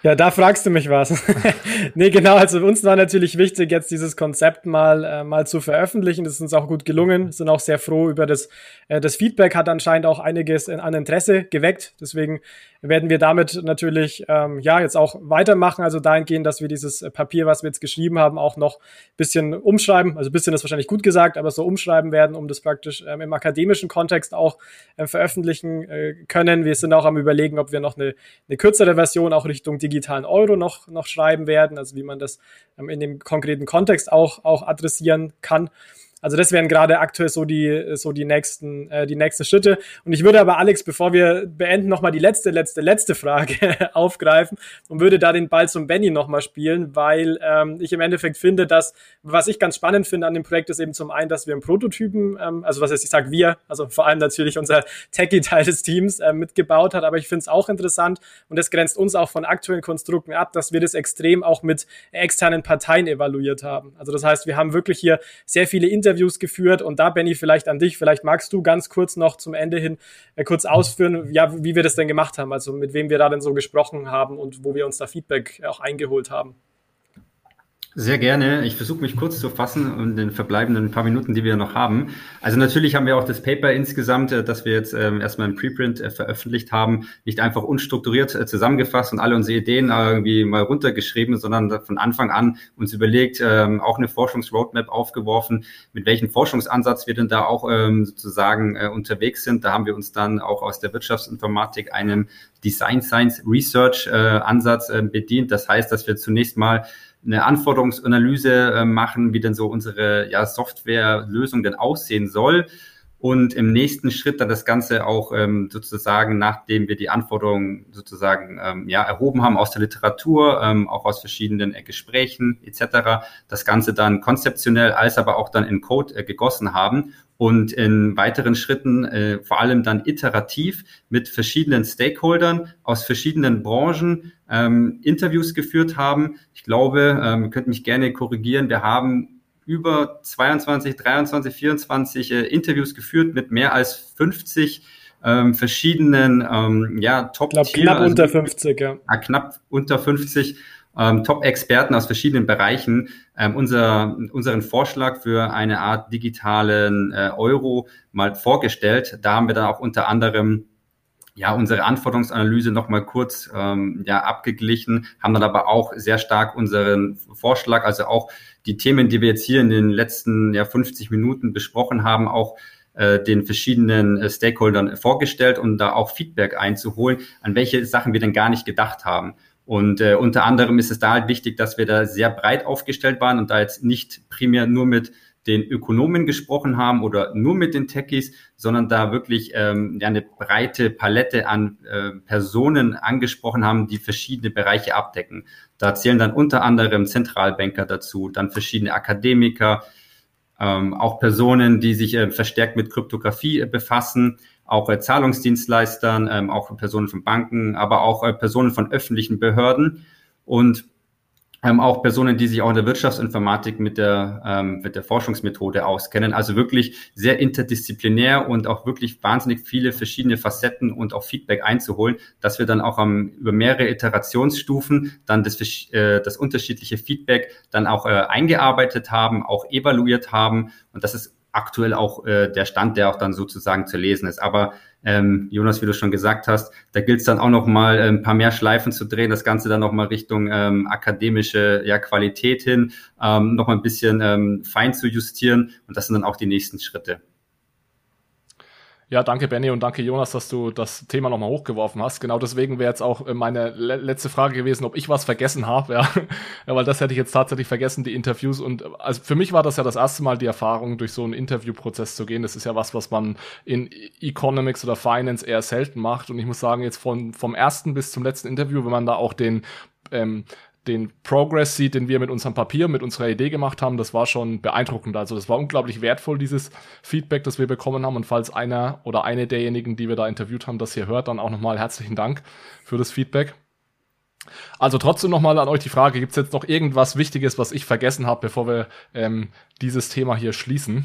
Ja, da fragst du mich was. nee, genau, also uns war natürlich wichtig, jetzt dieses Konzept mal, äh, mal zu veröffentlichen. Das ist uns auch gut gelungen. Wir sind auch sehr froh über das, äh, das Feedback, hat anscheinend auch einiges an Interesse geweckt. Deswegen werden wir damit natürlich ähm, ja jetzt auch weitermachen. Also dahingehend, dass wir dieses Papier, was wir jetzt geschrieben haben, auch noch bisschen umschreiben. Also bisschen ist wahrscheinlich gut gesagt, aber so umschreiben werden, um das praktisch ähm, im akademischen Kontext auch äh, veröffentlichen äh, können. Wir sind auch am überlegen, ob wir noch eine, eine kürzere Version auch Richtung digitalen Euro noch, noch schreiben werden, also wie man das ähm, in dem konkreten Kontext auch, auch adressieren kann. Also das wären gerade aktuell so die so die nächsten äh, die nächsten Schritte. Und ich würde aber Alex, bevor wir beenden, noch mal die letzte letzte letzte Frage aufgreifen und würde da den Ball zum Benny noch mal spielen, weil ähm, ich im Endeffekt finde, dass was ich ganz spannend finde an dem Projekt ist eben zum einen, dass wir einen Prototypen, ähm, also was heißt ich sage wir, also vor allem natürlich unser Techie-Teil des Teams äh, mitgebaut hat, aber ich finde es auch interessant und das grenzt uns auch von aktuellen Konstrukten ab, dass wir das extrem auch mit externen Parteien evaluiert haben. Also das heißt, wir haben wirklich hier sehr viele Inter Interviews geführt und da, Benny, vielleicht an dich, vielleicht magst du ganz kurz noch zum Ende hin äh, kurz ausführen, ja, wie wir das denn gemacht haben, also mit wem wir da denn so gesprochen haben und wo wir uns da Feedback auch eingeholt haben. Sehr gerne. Ich versuche mich kurz zu fassen und den verbleibenden paar Minuten, die wir noch haben. Also natürlich haben wir auch das Paper insgesamt, äh, das wir jetzt ähm, erstmal im Preprint äh, veröffentlicht haben, nicht einfach unstrukturiert äh, zusammengefasst und alle unsere Ideen irgendwie mal runtergeschrieben, sondern von Anfang an uns überlegt, ähm, auch eine Forschungsroadmap aufgeworfen, mit welchem Forschungsansatz wir denn da auch ähm, sozusagen unterwegs sind. Da haben wir uns dann auch aus der Wirtschaftsinformatik einem Design Science Research Ansatz bedient. Das heißt, dass wir zunächst mal eine Anforderungsanalyse äh, machen, wie denn so unsere ja, Softwarelösung denn aussehen soll. Und im nächsten Schritt dann das Ganze auch ähm, sozusagen, nachdem wir die Anforderungen sozusagen ähm, ja, erhoben haben aus der Literatur, ähm, auch aus verschiedenen äh, Gesprächen etc., das Ganze dann konzeptionell als aber auch dann in Code äh, gegossen haben und in weiteren Schritten äh, vor allem dann iterativ mit verschiedenen Stakeholdern aus verschiedenen Branchen ähm, Interviews geführt haben. Ich glaube, ähm, könnt mich gerne korrigieren, wir haben über 22, 23, 24 äh, Interviews geführt mit mehr als 50 ähm, verschiedenen ähm, ja, top ich glaub, knapp also, unter 50, ja. ja. Knapp unter 50 ähm, Top-Experten aus verschiedenen Bereichen ähm, unser, unseren Vorschlag für eine Art digitalen äh, Euro mal vorgestellt. Da haben wir dann auch unter anderem ja, unsere Anforderungsanalyse nochmal kurz ähm, ja, abgeglichen, haben dann aber auch sehr stark unseren Vorschlag, also auch die Themen, die wir jetzt hier in den letzten ja, 50 Minuten besprochen haben, auch äh, den verschiedenen äh, Stakeholdern vorgestellt um da auch Feedback einzuholen, an welche Sachen wir denn gar nicht gedacht haben. Und äh, unter anderem ist es da halt wichtig, dass wir da sehr breit aufgestellt waren und da jetzt nicht primär nur mit den Ökonomen gesprochen haben oder nur mit den Techies, sondern da wirklich ähm, eine breite Palette an äh, Personen angesprochen haben, die verschiedene Bereiche abdecken. Da zählen dann unter anderem Zentralbanker dazu, dann verschiedene Akademiker, ähm, auch Personen, die sich äh, verstärkt mit Kryptographie äh, befassen, auch äh, Zahlungsdienstleistern, ähm, auch Personen von Banken, aber auch äh, Personen von öffentlichen Behörden und ähm, auch Personen, die sich auch in der Wirtschaftsinformatik mit der, ähm, mit der Forschungsmethode auskennen. Also wirklich sehr interdisziplinär und auch wirklich wahnsinnig viele verschiedene Facetten und auch Feedback einzuholen, dass wir dann auch ähm, über mehrere Iterationsstufen dann das, äh, das unterschiedliche Feedback dann auch äh, eingearbeitet haben, auch evaluiert haben. Und das ist aktuell auch äh, der Stand, der auch dann sozusagen zu lesen ist. Aber ähm, Jonas, wie du schon gesagt hast, da gilt es dann auch noch mal äh, ein paar mehr Schleifen zu drehen, das Ganze dann noch mal Richtung ähm, akademische ja, Qualität hin, ähm, noch mal ein bisschen ähm, fein zu justieren und das sind dann auch die nächsten Schritte. Ja, danke Benny und danke Jonas, dass du das Thema nochmal hochgeworfen hast. Genau deswegen wäre jetzt auch äh, meine le letzte Frage gewesen, ob ich was vergessen habe, ja. ja, weil das hätte ich jetzt tatsächlich vergessen, die Interviews. Und also für mich war das ja das erste Mal die Erfahrung, durch so einen Interviewprozess zu gehen. Das ist ja was, was man in Economics oder Finance eher selten macht. Und ich muss sagen, jetzt von, vom ersten bis zum letzten Interview, wenn man da auch den ähm, den Progress sieht, den wir mit unserem Papier, mit unserer Idee gemacht haben, das war schon beeindruckend. Also das war unglaublich wertvoll, dieses Feedback, das wir bekommen haben. Und falls einer oder eine derjenigen, die wir da interviewt haben, das hier hört, dann auch nochmal herzlichen Dank für das Feedback. Also trotzdem nochmal an euch die Frage, gibt es jetzt noch irgendwas Wichtiges, was ich vergessen habe, bevor wir ähm, dieses Thema hier schließen?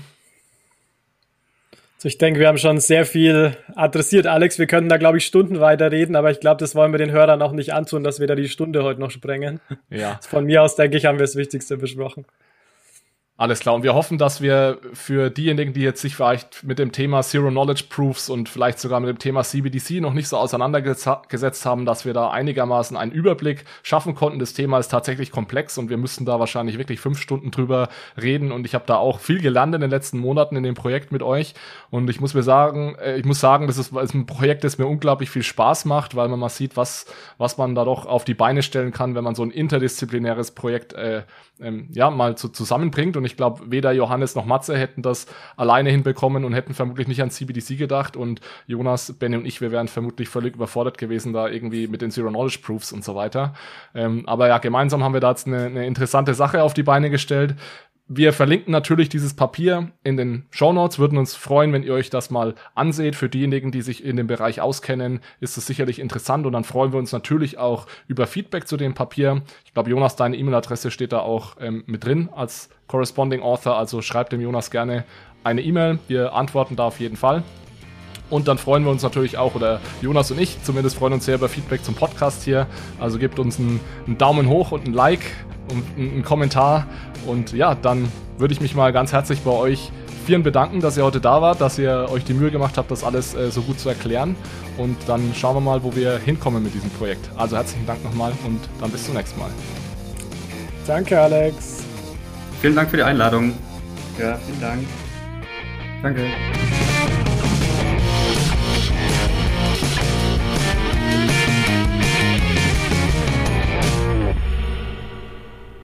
So, ich denke, wir haben schon sehr viel adressiert, Alex. Wir können da, glaube ich, Stunden weiter reden, aber ich glaube, das wollen wir den Hörern auch nicht antun, dass wir da die Stunde heute noch sprengen. Ja. Von mir aus, denke ich, haben wir das Wichtigste besprochen. Alles klar. Und wir hoffen, dass wir für diejenigen, die jetzt sich vielleicht mit dem Thema Zero Knowledge Proofs und vielleicht sogar mit dem Thema CBDC noch nicht so auseinandergesetzt haben, dass wir da einigermaßen einen Überblick schaffen konnten. Das Thema ist tatsächlich komplex und wir müssten da wahrscheinlich wirklich fünf Stunden drüber reden. Und ich habe da auch viel gelernt in den letzten Monaten in dem Projekt mit euch. Und ich muss mir sagen, äh, ich muss sagen, das ist, ein Projekt, das mir unglaublich viel Spaß macht, weil man mal sieht, was, was man da doch auf die Beine stellen kann, wenn man so ein interdisziplinäres Projekt äh, ähm, ja mal zu, zusammenbringt. Und ich glaube, weder Johannes noch Matze hätten das alleine hinbekommen und hätten vermutlich nicht an CBDC gedacht. Und Jonas, Benny und ich, wir wären vermutlich völlig überfordert gewesen, da irgendwie mit den Zero Knowledge Proofs und so weiter. Ähm, aber ja, gemeinsam haben wir da jetzt eine, eine interessante Sache auf die Beine gestellt wir verlinken natürlich dieses Papier in den Show Notes. Würden uns freuen, wenn ihr euch das mal anseht. Für diejenigen, die sich in dem Bereich auskennen, ist es sicherlich interessant. Und dann freuen wir uns natürlich auch über Feedback zu dem Papier. Ich glaube, Jonas, deine E-Mail-Adresse steht da auch ähm, mit drin als Corresponding Author. Also schreibt dem Jonas gerne eine E-Mail. Wir antworten da auf jeden Fall. Und dann freuen wir uns natürlich auch, oder Jonas und ich zumindest freuen uns sehr über Feedback zum Podcast hier. Also gebt uns einen, einen Daumen hoch und ein Like und einen Kommentar. Und ja, dann würde ich mich mal ganz herzlich bei euch vielen bedanken, dass ihr heute da wart, dass ihr euch die Mühe gemacht habt, das alles äh, so gut zu erklären. Und dann schauen wir mal, wo wir hinkommen mit diesem Projekt. Also herzlichen Dank nochmal und dann bis zum nächsten Mal. Danke, Alex. Vielen Dank für die Einladung. Ja, vielen Dank. Danke.